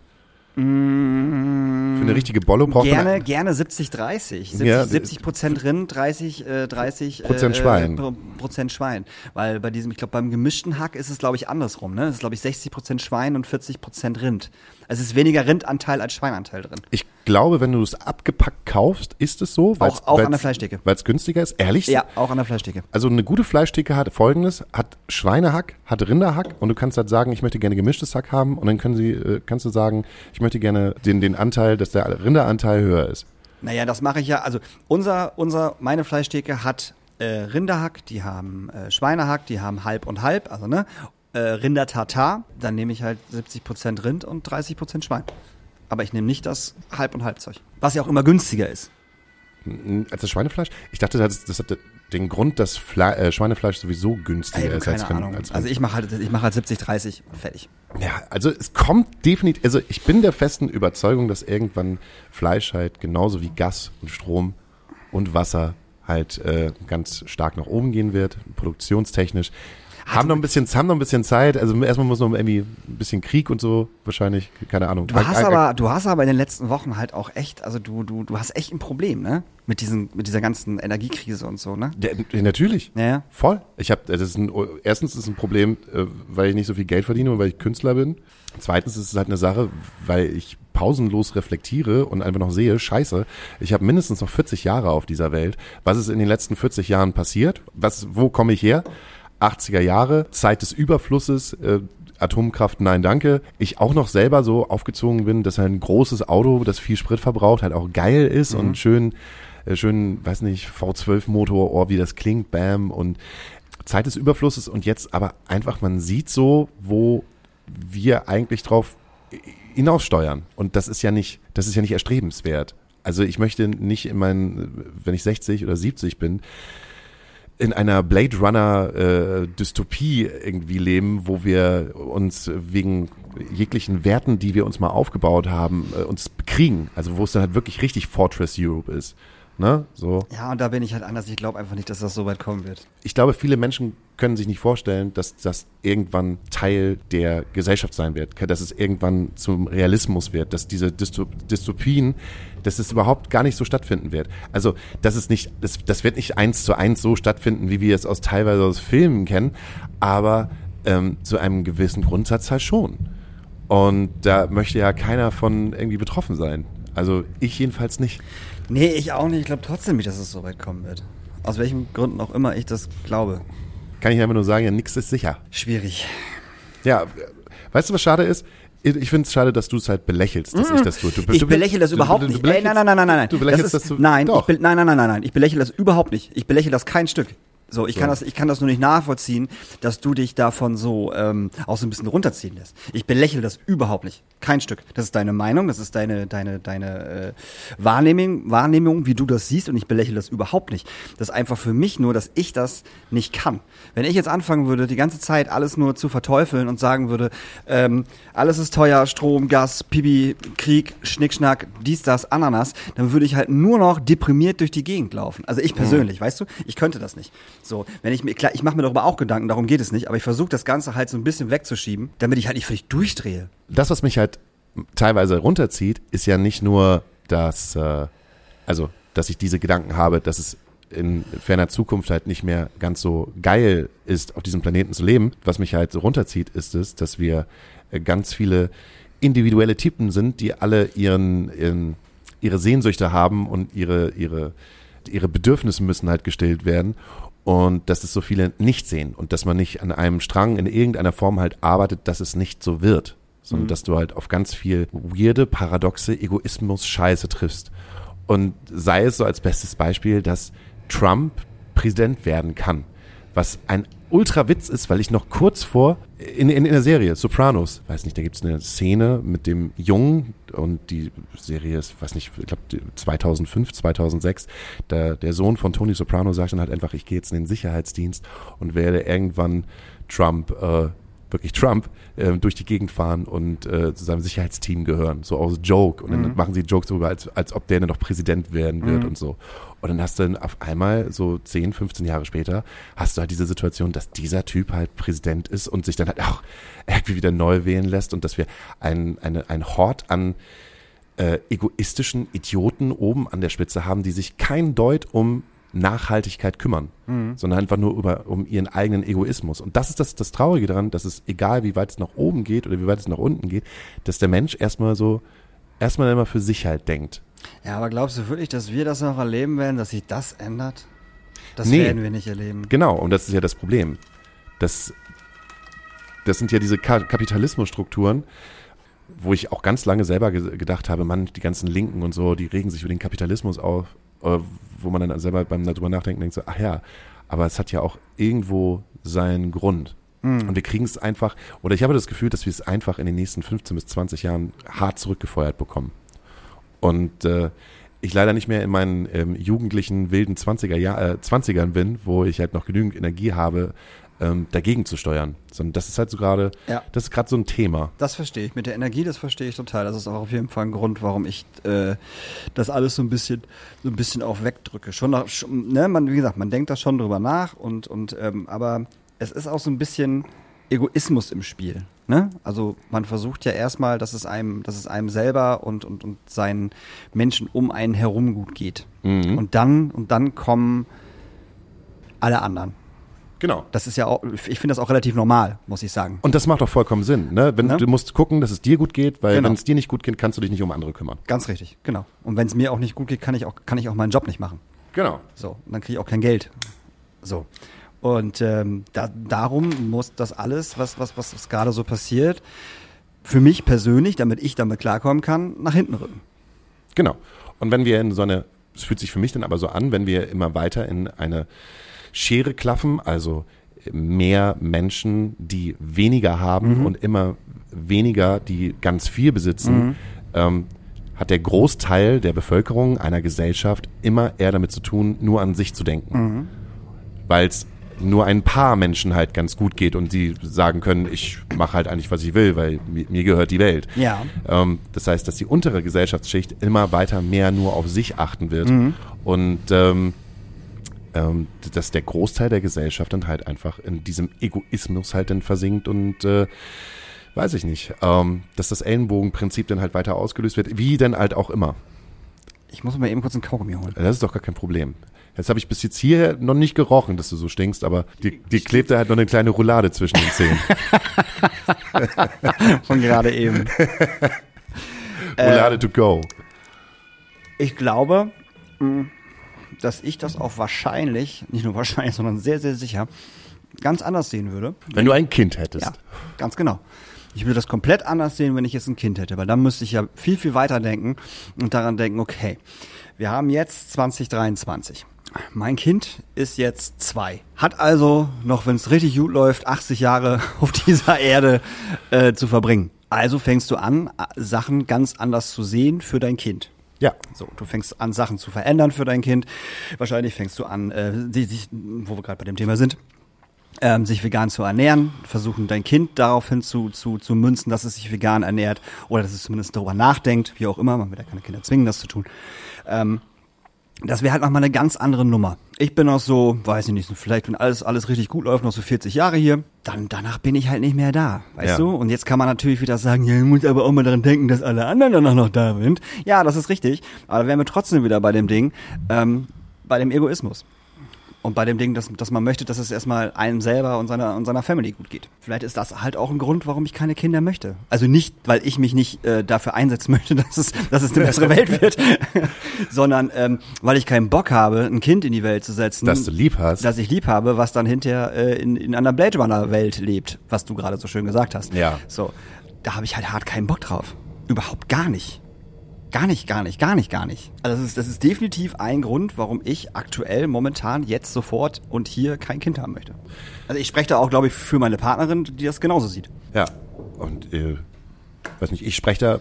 Für eine richtige Bolle braucht Mm. Gerne, man... gerne 70, 30. 70, Ja, 70 Prozent Rind, 30, äh, 30 Prozent äh, Schwein. Pro- Prozent Schwein. Weil bei diesem, ich glaube, beim gemischten Hack ist es, glaube ich, andersrum. Ne? Es ist, glaube ich, 60 Prozent Schwein und 40 Prozent Rind. Also es ist weniger Rindanteil als Schweinanteil drin. Ich glaube, wenn du es abgepackt kaufst, ist es so. weil's- Auch- auch an weil's- der Fleischtheke. Weil es günstiger ist. Ehrlich? Ja, auch an der Fleischtheke. Also eine gute Fleischtheke hat folgendes, hat Schweinehack, hat Rinderhack und du kannst halt sagen, ich möchte gerne gemischtes Hack haben und dann können sie, äh, kannst du sagen, ich möchte gerne den, den Anteil, dass der Rinderanteil höher ist. Naja, das mache ich ja. Also unser, unser, meine Fleischtheke hat äh, Rinderhack, die haben äh, Schweinehack, die haben halb und halb, also ne, äh, Rinder Tartar, dann nehme ich halt 70% Rind und 30% Schwein. Aber ich nehme nicht das Halb- und Halbzeug. Was ja auch immer günstiger ist. Hm, Als das Schweinefleisch? Ich dachte, das, das hat den Grund, dass Fle äh, Schweinefleisch sowieso günstiger Ey, ist als Rind. Als Rind. also ich mache halt, ich mache halt 70, 30 und fertig. Ja, also es kommt definitiv, also ich bin der festen Überzeugung, dass irgendwann Fleisch halt genauso wie Gas und Strom und Wasser halt äh, ganz stark nach oben gehen wird, produktionstechnisch. Haben noch ein bisschen, haben noch ein bisschen Zeit. Also erstmal muss noch irgendwie ein bisschen Krieg und so wahrscheinlich, keine Ahnung. Du hast aber, du hast aber in den letzten Wochen halt auch echt, also du, du, du hast echt ein Problem, ne? Mit diesen, mit dieser ganzen Energiekrise und so, ne? Der, der, natürlich. Ja, ja. Voll. Ich habe, das ist ein, erstens ist es ein Problem, äh, weil ich nicht so viel Geld verdiene und weil ich Künstler bin. Zweitens ist es halt eine Sache, weil ich pausenlos reflektiere und einfach noch sehe, scheiße, ich habe mindestens noch 40 Jahre auf dieser Welt. Was ist in den letzten 40 Jahren passiert? Was, wo komme ich her? 80er Jahre, Zeit des Überflusses, äh, Atomkraft, nein, danke. Ich auch noch selber so aufgezogen bin, dass ein großes Auto, das viel Sprit verbraucht, halt auch geil ist und schön, äh, schön, weiß nicht, V12-Motor, oh, wie das klingt, bam, und Zeit des Überflusses und jetzt aber einfach, man sieht so, wo wir eigentlich drauf hinaussteuern. Und das ist ja nicht, das ist ja nicht erstrebenswert. Also ich möchte nicht in meinen, wenn ich 60 oder 70 bin, in einer Blade Runner äh, Dystopie irgendwie leben, wo wir uns wegen jeglichen Werten, die wir uns mal aufgebaut haben, äh, uns bekriegen. Also wo es dann halt wirklich richtig Fortress Europe ist. Ne? So. Ja, und da bin ich halt anders. Ich glaube einfach nicht, dass das so weit kommen wird. Ich glaube, viele Menschen können sich nicht vorstellen, dass das irgendwann Teil der Gesellschaft sein wird, dass es irgendwann zum Realismus wird, dass diese Dystop Dystopien, dass es überhaupt gar nicht so stattfinden wird. Also, das ist nicht, das, das wird nicht eins zu eins so stattfinden, wie wir es aus teilweise aus Filmen kennen, aber ähm, zu einem gewissen Grundsatz halt schon. Und da möchte ja keiner von irgendwie betroffen sein. Also ich jedenfalls nicht. Nee, ich auch nicht. Ich glaube trotzdem nicht, dass es so weit kommen wird. Aus welchen Gründen auch immer ich das glaube. Kann ich einfach nur sagen, ja, nichts ist sicher. Schwierig. Ja, weißt du, was schade ist? Ich finde es schade, dass du es halt belächelst, dass ich das tue. Du, Ich belächle das überhaupt nicht. Ey, nein, nein, nein, nein, nein. Du belächelst das, ist, ich be, nein, nein, nein, nein, nein. Ich belächle das überhaupt nicht. Ich belächle das kein Stück. So, ich So. kann das, ich kann das nur nicht nachvollziehen, dass du dich davon so ähm, auch so ein bisschen runterziehen lässt. Ich belächle das überhaupt nicht, kein Stück. Das ist deine Meinung, das ist deine deine deine äh, Wahrnehmung, Wahrnehmung, wie du das siehst, und ich belächle das überhaupt nicht. Das ist einfach für mich nur, dass ich das nicht kann. Wenn ich jetzt anfangen würde, die ganze Zeit alles nur zu verteufeln und sagen würde, ähm, alles ist teuer, Strom, Gas, Pipi, Krieg, Schnickschnack, dies, das, Ananas, dann würde ich halt nur noch deprimiert durch die Gegend laufen. Also ich persönlich, weißt du, ich könnte das nicht. So, wenn ich mir, klar, ich mache mir darüber auch Gedanken, darum geht es nicht, aber ich versuche das Ganze halt so ein bisschen wegzuschieben, damit ich halt nicht völlig durchdrehe. das, was mich halt teilweise runterzieht, ist ja nicht nur, dass, äh, also, dass ich diese Gedanken habe, dass es in ferner Zukunft halt nicht mehr ganz so geil ist, auf diesem Planeten zu leben. Was mich halt so runterzieht, ist es, dass wir äh, ganz viele individuelle Typen sind, die alle ihren, ihren ihre Sehnsüchte haben und ihre, ihre, ihre Bedürfnisse müssen halt gestillt werden und dass es so viele nicht sehen und dass man nicht an einem Strang in irgendeiner Form halt arbeitet, dass es nicht so wird, sondern dass du halt auf ganz viel weirde, paradoxe Egoismus-Scheiße triffst. Und sei es so als bestes Beispiel, dass Trump Präsident werden kann, was ein Ultrawitz ist, weil ich noch kurz vor, in, in, in der Serie Sopranos, weiß nicht, da gibt's eine Szene mit dem Jungen und die Serie ist, weiß nicht, ich glaube 2005, 2006, da, der Sohn von Tony Soprano sagt dann halt einfach, ich gehe jetzt in den Sicherheitsdienst und werde irgendwann Trump, äh, wirklich Trump, äh, durch die Gegend fahren und äh, zu seinem Sicherheitsteam gehören, so aus Joke. Und dann machen sie Jokes darüber, als, als ob der dann noch Präsident werden wird und so. Und dann hast du dann auf einmal, so 10, 15 Jahre später, hast du halt diese Situation, dass dieser Typ halt Präsident ist und sich dann halt auch irgendwie wieder neu wählen lässt und dass wir ein, eine, ein Hort an äh, egoistischen Idioten oben an der Spitze haben, die sich kein Deut um Nachhaltigkeit kümmern, sondern einfach nur über, um ihren eigenen Egoismus. Und das ist das, das Traurige daran, dass es egal, wie weit es nach oben geht oder wie weit es nach unten geht, dass der Mensch erstmal so, erstmal immer für sich halt denkt. Ja, aber glaubst du wirklich, dass wir das noch erleben werden, dass sich das ändert? Das Nee. werden wir nicht erleben. Genau, und das ist ja das Problem. Das, das sind ja diese Ka Kapitalismusstrukturen, wo ich auch ganz lange selber ge gedacht habe, Mann, die ganzen Linken und so, die regen sich über den Kapitalismus auf, äh, wo man dann selber beim darüber nachdenken denkt, so, ach ja, aber es hat ja auch irgendwo seinen Grund. Und wir kriegen es einfach, oder ich habe das Gefühl, dass wir es einfach in den nächsten 15 bis 20 Jahren hart zurückgefeuert bekommen. Und äh, ich leider nicht mehr in meinen ähm, jugendlichen, wilden 20er Jahr, äh, 20ern bin, wo ich halt noch genügend Energie habe, ähm, dagegen zu steuern. Sondern das ist halt so gerade, Ja. das ist gerade so ein Thema. Das verstehe ich. Mit der Energie, das verstehe ich total. Das ist auch auf jeden Fall ein Grund, warum ich äh, das alles so ein bisschen, so ein bisschen auch wegdrücke. Schon, noch, schon ne, man, wie gesagt, man denkt da schon drüber nach und, und ähm, aber es ist auch so ein bisschen Egoismus im Spiel. Ne? Also man versucht ja erstmal, dass es einem, dass es einem selber und, und, und seinen Menschen um einen herum gut geht. Mhm. Und dann, und dann kommen alle anderen. Genau. Das ist ja auch, ich finde das auch relativ normal, muss ich sagen. Und das macht auch vollkommen Sinn. Ne? Wenn, Ne? Du musst gucken, dass es dir gut geht, weil Genau. wenn es dir nicht gut geht, kannst du dich nicht um andere kümmern. Ganz richtig, genau. Und wenn es mir auch nicht gut geht, kann ich auch, kann ich auch meinen Job nicht machen. Genau. So, und dann kriege ich auch kein Geld. So. Und ähm, da, darum muss das alles, was, was, was, was gerade so passiert, für mich persönlich, damit ich damit klarkommen kann, nach hinten rücken. Genau. Und wenn wir in so eine, es fühlt sich für mich dann aber so an, wenn wir immer weiter in eine Schere klaffen, also mehr Menschen, die weniger haben und immer weniger, die ganz viel besitzen, ähm, hat der Großteil der Bevölkerung einer Gesellschaft immer eher damit zu tun, nur an sich zu denken. Weil es nur ein paar Menschen halt ganz gut geht und die sagen können, ich mache halt eigentlich, was ich will, weil mir, mir gehört die Welt. Ja. Ähm, das heißt, dass die untere Gesellschaftsschicht immer weiter mehr nur auf sich achten wird Mhm. und ähm, ähm, dass der Großteil der Gesellschaft dann halt einfach in diesem Egoismus halt dann versinkt und äh, weiß ich nicht, ähm, dass das Ellenbogenprinzip dann halt weiter ausgelöst wird, wie denn halt auch immer. Ich muss mir eben kurz einen Kaugummi holen. Das ist doch gar kein Problem. Jetzt habe ich bis jetzt hier noch nicht gerochen, dass du so stinkst, aber die, die klebt da halt noch eine kleine Roulade zwischen den Zähnen. Von gerade eben. Roulade to go. Ich glaube, mh, dass ich das auch wahrscheinlich, nicht nur wahrscheinlich, sondern sehr, sehr sicher, ganz anders sehen würde. Wenn du ein Kind hättest. Ja, ganz genau. Ich würde das komplett anders sehen, wenn ich jetzt ein Kind hätte, weil dann müsste ich ja viel, viel weiter denken und daran denken, okay, wir haben jetzt 2023. Mein Kind ist jetzt zwei. Hat also noch, wenn es richtig gut läuft, 80 Jahre auf dieser Erde äh, zu verbringen. Also fängst du an, Sachen ganz anders zu sehen für dein Kind. Ja. So, du fängst an, Sachen zu verändern für dein Kind. Wahrscheinlich fängst du an, äh, die, die, wo wir gerade bei dem Thema sind, ähm, sich vegan zu ernähren, versuchen dein Kind daraufhin zu, zu, zu münzen, dass es sich vegan ernährt oder dass es zumindest darüber nachdenkt, wie auch immer, man will ja keine Kinder zwingen, das zu tun. Ähm, das wäre halt nochmal eine ganz andere Nummer. Ich bin noch so, weiß ich nicht, vielleicht wenn alles, alles richtig gut läuft, noch so 40 Jahre hier, dann danach bin ich halt nicht mehr da, weißt Ja. du? Und jetzt kann man natürlich wieder sagen, ja, ich muss aber auch mal daran denken, dass alle anderen danach noch da sind. Ja, das ist richtig, aber da wären wir trotzdem wieder bei dem Ding, ähm, bei dem Egoismus. Und bei dem Ding, dass, dass man möchte, dass es erstmal einem selber und seiner, und seiner Family gut geht. Vielleicht ist das halt auch ein Grund, warum ich keine Kinder möchte. Also nicht, weil ich mich nicht äh, dafür einsetzen möchte, dass es, dass es eine bessere Welt wird, sondern ähm, weil ich keinen Bock habe, ein Kind in die Welt zu setzen. Dass du lieb hast. Das ich lieb habe, was dann hinterher äh, in, in einer Blade Runner Welt lebt, was du gerade so schön gesagt hast. Ja. So, da habe ich halt hart keinen Bock drauf. Überhaupt gar nicht. Gar nicht, gar nicht, gar nicht, gar nicht. Also das ist, das ist definitiv ein Grund, warum ich aktuell momentan jetzt sofort und hier kein Kind haben möchte. Also ich spreche da auch, glaube ich, für meine Partnerin, die das genauso sieht. Ja. Und äh, weiß nicht, ich spreche da,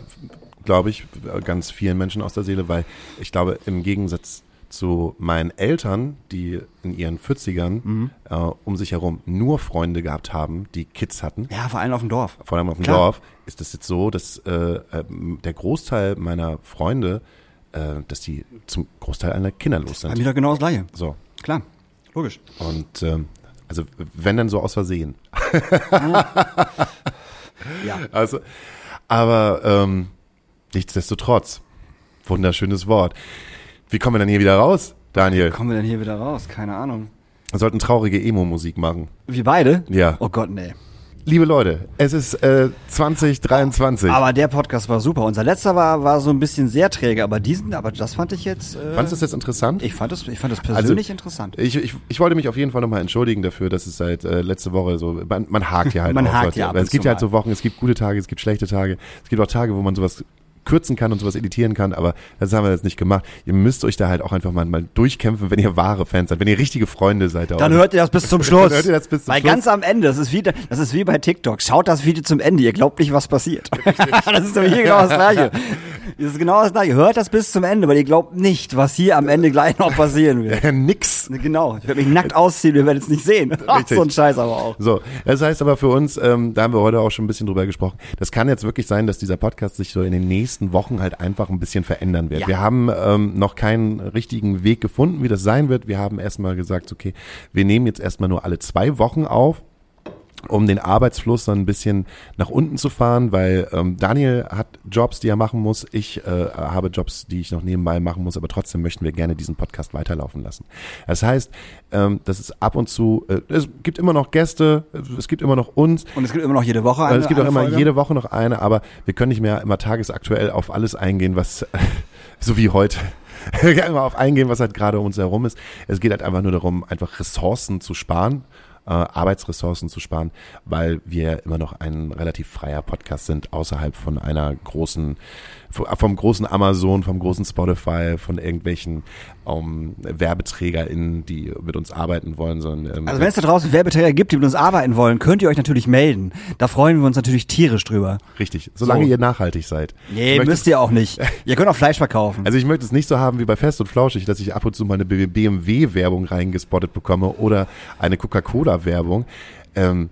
glaube ich, ganz vielen Menschen aus der Seele, weil ich glaube, im Gegensatz zu meinen Eltern, die in ihren 40ern äh, um sich herum nur Freunde gehabt haben, die Kids hatten, Ja, vor allem auf dem Dorf. vor allem auf dem Klar. Dorf, ist es jetzt so, dass äh, ähm, der Großteil meiner Freunde, äh, dass die zum Großteil alle kinderlos Bei sind. mir doch genau das gleiche. So. Klar, logisch. Und ähm, also wenn dann so aus Versehen. Ja. Also, aber ähm, nichtsdestotrotz, wunderschönes Wort. Wie kommen wir denn hier wieder raus, Daniel? Kommen wir denn hier wieder raus? Keine Ahnung. Wir sollten traurige Emo-Musik machen. Wir beide? Ja. Oh Gott, nee. Liebe Leute, es ist äh, 2023. Aber der Podcast war super. Unser letzter war, war so ein bisschen sehr träge, aber diesen, aber das fand ich jetzt. Äh, Fandest du das jetzt interessant? ich fand das, ich fand das persönlich interessant. Ich, ich, ich wollte mich auf jeden Fall nochmal entschuldigen dafür, dass es seit äh, letzte Woche so, man, man hakt ja halt Man auf, hakt ja Es gibt ja halt so Wochen, es gibt gute Tage, es gibt schlechte Tage, es gibt auch Tage, wo man sowas kürzen kann und sowas editieren kann, aber das haben wir jetzt nicht gemacht. Ihr müsst euch da halt auch einfach mal, mal durchkämpfen, wenn ihr wahre Fans seid, wenn ihr richtige Freunde seid. da Dann hört ihr das bis zum Schluss. Dann hört ihr das bis zum Weil Schluss. ganz am Ende, das ist wie, das ist wie bei TikTok. Schaut das Video zum Ende. Ihr glaubt nicht, was passiert. das ist doch hier genau das Gleiche. Das ist genau das Gleiche. Hört das bis zum Ende, weil ihr glaubt nicht, was hier am Ende gleich noch passieren wird. Nix. Genau. Ich werde mich nackt ausziehen, wir werden es nicht sehen. Ach, Richtig. so ein Scheiß aber auch. So, das heißt aber für uns, ähm, da haben wir heute auch schon ein bisschen drüber gesprochen, das kann jetzt wirklich sein, dass dieser Podcast sich so in den nächsten Wochen halt einfach ein bisschen verändern wird. Ja. Wir haben ähm, noch keinen richtigen Weg gefunden, wie das sein wird. Wir haben erstmal gesagt, okay, wir nehmen jetzt erstmal nur alle zwei Wochen auf um den Arbeitsfluss dann ein bisschen nach unten zu fahren, weil ähm, Daniel hat Jobs, die er machen muss. Ich äh, habe Jobs, die ich noch nebenbei machen muss, aber trotzdem möchten wir gerne diesen Podcast weiterlaufen lassen. Das heißt, ähm, das ist ab und zu, äh, es gibt immer noch Gäste, es gibt immer noch uns, Und es gibt immer noch jede Woche eine es gibt auch eine immer Folge. jede Woche noch eine, aber wir können nicht mehr immer tagesaktuell auf alles eingehen, was so wie heute. Immer auf eingehen, was halt gerade um uns herum ist. Es geht halt einfach nur darum, einfach Ressourcen zu sparen, äh, Arbeitsressourcen zu sparen, weil wir immer noch ein relativ freier Podcast sind, außerhalb von einer großen, vom großen Amazon, vom großen Spotify, von irgendwelchen ähm, WerbeträgerInnen, die mit uns arbeiten wollen, sondern ähm, Also wenn es da draußen Werbeträger gibt, die mit uns arbeiten wollen, könnt ihr euch natürlich melden. Da freuen wir uns natürlich tierisch drüber. richtig, solange So. ihr nachhaltig seid. Nee, möchte- müsst ihr auch nicht. Ihr könnt auch Fleisch verkaufen. Also ich möchte es nicht so haben wie bei Fest und Flauschig, dass ich ab und zu mal eine BMW-Werbung reingespottet bekomme oder eine Coca-Cola-Werbung. Ähm,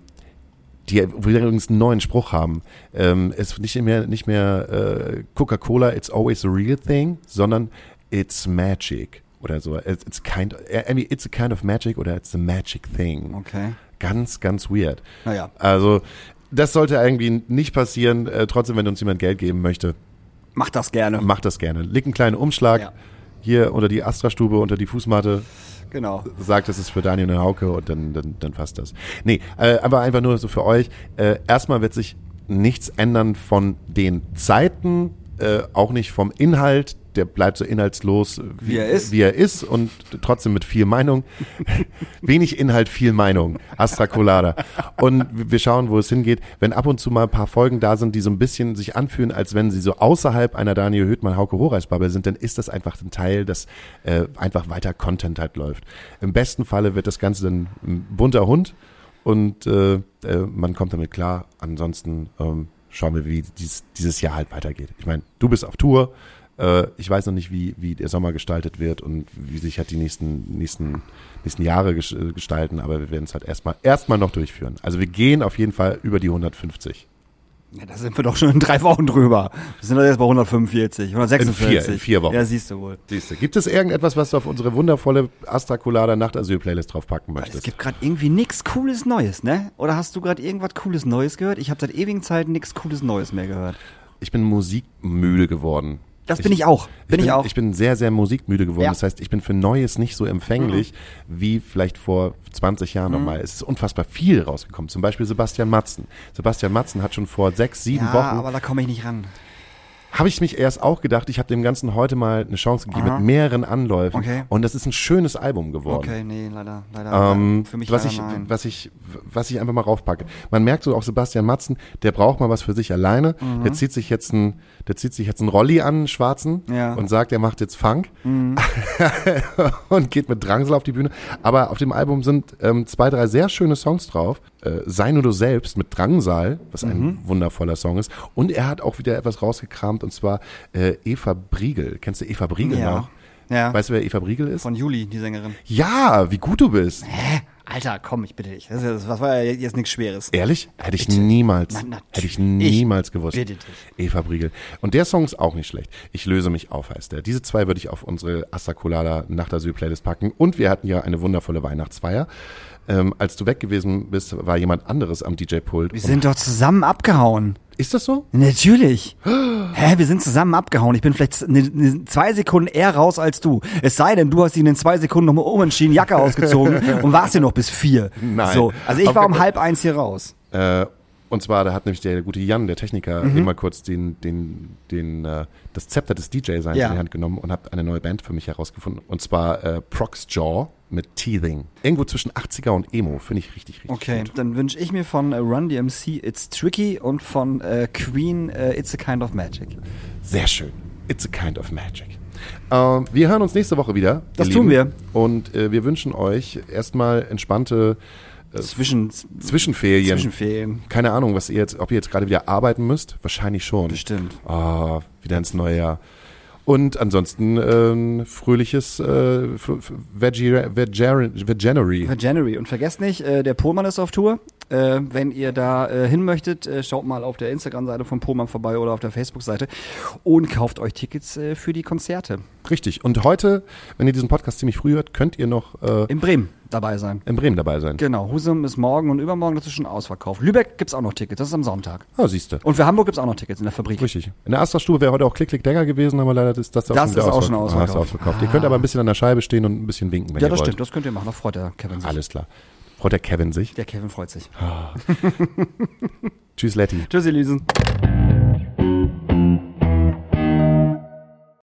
die übrigens einen neuen Spruch haben. Ähm, es ist nicht mehr, nicht mehr äh, Coca-Cola, it's always a real thing, sondern it's magic oder so. It's, it's kind, I mean, it's a kind of magic oder it's a magic thing. Okay. Ganz, ganz weird. Naja. Also das sollte irgendwie nicht passieren. Äh, trotzdem, wenn uns jemand Geld geben möchte, Macht das gerne. Macht das gerne. Leg einen kleinen Umschlag Ja. hier unter die Astra-Stube, unter die Fußmatte, Genau. sagt, das ist für Daniel und Hauke und dann, dann, dann passt das. Nee, äh, aber einfach nur so für euch. Äh, erstmal wird sich nichts ändern von den Zeiten, äh, auch nicht vom Inhalt der bleibt so inhaltslos, Wie er ist. wie er ist und trotzdem mit viel Meinung. Wenig Inhalt, viel Meinung. Astra Colada. Und wir schauen, wo es hingeht. Wenn ab und zu mal ein paar Folgen da sind, die so ein bisschen sich anfühlen, als wenn sie so außerhalb einer Daniel Höhtmann, Hauke Horeis Bubble sind, dann ist das einfach ein Teil, dass äh, einfach weiter Content halt läuft. Im besten Falle wird das Ganze dann ein bunter Hund und äh, äh, man kommt damit klar. Ansonsten ähm, schauen wir, wie dies, dieses Jahr halt weitergeht. Ich meine, du bist auf Tour. Äh, ich weiß noch nicht, wie, wie der Sommer gestaltet wird und wie sich halt die nächsten, nächsten, nächsten Jahre äh, gestalten, aber wir werden es halt erstmal erstmal noch durchführen. Also wir gehen auf jeden Fall über die 150. Ja, da sind wir doch schon in drei Wochen drüber. Wir sind doch jetzt bei 145, 146. In vier- in vier Wochen. Ja, siehst du wohl. Siehst du, gibt es irgendetwas, was du auf unsere wundervolle Astra Colada Nachtasyl-Playlist draufpacken Es möchtest? gibt gerade irgendwie nix Cooles Neues, ne? Oder hast du gerade irgendwas Cooles Neues gehört? Ich habe seit ewigen Zeiten nix Cooles Neues mehr gehört. Ich bin musikmüde geworden. Das bin ich auch. Bin ich auch. Ich bin sehr, sehr musikmüde geworden. Ja. Das heißt, ich bin für Neues nicht so empfänglich wie vielleicht vor 20 Jahren Mhm. nochmal. Es ist unfassbar viel rausgekommen. Zum Beispiel Sebastian Matzen. Sebastian Matzen hat schon vor sechs, sieben ja, Wochen aber da komme ich nicht ran. Habe ich mich erst auch gedacht, ich habe dem Ganzen heute mal eine Chance gegeben Aha. mit mehreren Anläufen. Okay. Und das ist ein schönes Album geworden. Okay, nee, leider, leider. Ähm, für mich was, ich, nein. was, ich, was ich einfach mal raufpacke. Man merkt so auch Sebastian Matzen, der braucht mal was für sich alleine. Der zieht sich jetzt ein, der zieht sich jetzt einen Rolli an, einen schwarzen, Ja. und sagt, er macht jetzt Funk und geht mit Drangsal auf die Bühne. Aber auf dem Album sind ähm, zwei, drei sehr schöne Songs drauf. Äh, Sei nur du selbst mit Drangsal, was ein wundervoller Song ist. Und er hat auch wieder etwas rausgekramt, und zwar äh, Eva Briegel. Kennst du Eva Briegel Ja. noch? Ja. Weißt du, wer Eva Briegel ist? Von Juli, die Sängerin. Ja, wie gut du bist. Hä? Alter, komm, ich bitte dich. Das, ist, das war ja jetzt nichts Schweres. Ehrlich? Hätte ich niemals, Na, hätte ich niemals gewusst. bitte dich. Eva Briegel. Und der Song ist auch nicht schlecht. Ich löse mich auf, heißt der. Diese zwei würde ich auf unsere Asta Colada Nachtasyl Playlist packen. Und wir hatten ja eine wundervolle Weihnachtsfeier. Ähm, als du weg gewesen bist, war jemand anderes am DJ-Pult. Wir sind doch zusammen abgehauen. Ist das so? Natürlich. Hä, wir sind zusammen abgehauen. Ich bin vielleicht ne, ne, zwei Sekunden eher raus als du. Es sei denn, du hast dich in zwei Sekunden nochmal umentschieden, Jacke ausgezogen und warst hier noch bis vier. Nein. So, also ich war um halb eins hier raus. Äh, und zwar, da hat nämlich der gute Jan, der Techniker, Mhm. immer kurz den, den, den, äh, das Zepter des DJ-Seins Ja. in die Hand genommen und hat eine neue Band für mich herausgefunden. Und zwar äh, Prox Jaw mit Teething. Irgendwo zwischen 80er und Emo. Finde ich richtig, richtig Okay, gut. dann wünsche ich mir von äh, Run DMC It's Tricky und von äh, Queen äh, It's a Kind of Magic. Sehr schön. It's a kind of magic. Ähm, wir hören uns nächste Woche wieder. Das tun Lieben. wir. Und äh, wir wünschen euch erstmal entspannte Zwischen, Zwischenferien. Zwischenferien. Keine Ahnung, was ihr jetzt, ob ihr jetzt gerade wieder arbeiten müsst. Wahrscheinlich schon. Bestimmt. Ah, wieder ins neue Jahr. Und ansonsten äh, fröhliches äh, Veganuary. Und vergesst nicht, äh, der Pohlmann ist auf Tour. Äh, wenn ihr da äh, hin möchtet, äh, schaut mal auf der Instagram-Seite von Pohlmann vorbei oder auf der Facebook-Seite und kauft euch Tickets äh, für die Konzerte. Richtig. Und heute, wenn ihr diesen Podcast ziemlich früh hört, könnt ihr noch äh, In Bremen dabei sein. in Bremen dabei sein. Genau, Husum ist morgen und übermorgen, das ist schon ausverkauft. Lübeck gibt's auch noch Tickets, das ist am Sonntag. Ah, siehst du. Und für Hamburg gibt's auch noch Tickets in der Fabrik. Richtig. In der Astra-Stube wäre heute auch Klick, Klick, Decker gewesen, aber leider ist das, Das wieder ist auch schon ausverkauft. Ah, ist ausverkauft. ausverkauft. Ihr könnt aber ein bisschen an der Scheibe stehen und ein bisschen winken, wenn Ja, ihr das wollt. stimmt, das könnt ihr machen, da freut der Kevin sich. Alles klar. Freut der Kevin sich. Der Kevin freut sich. Tschüss, Letty. Tschüss, ihr Liesen.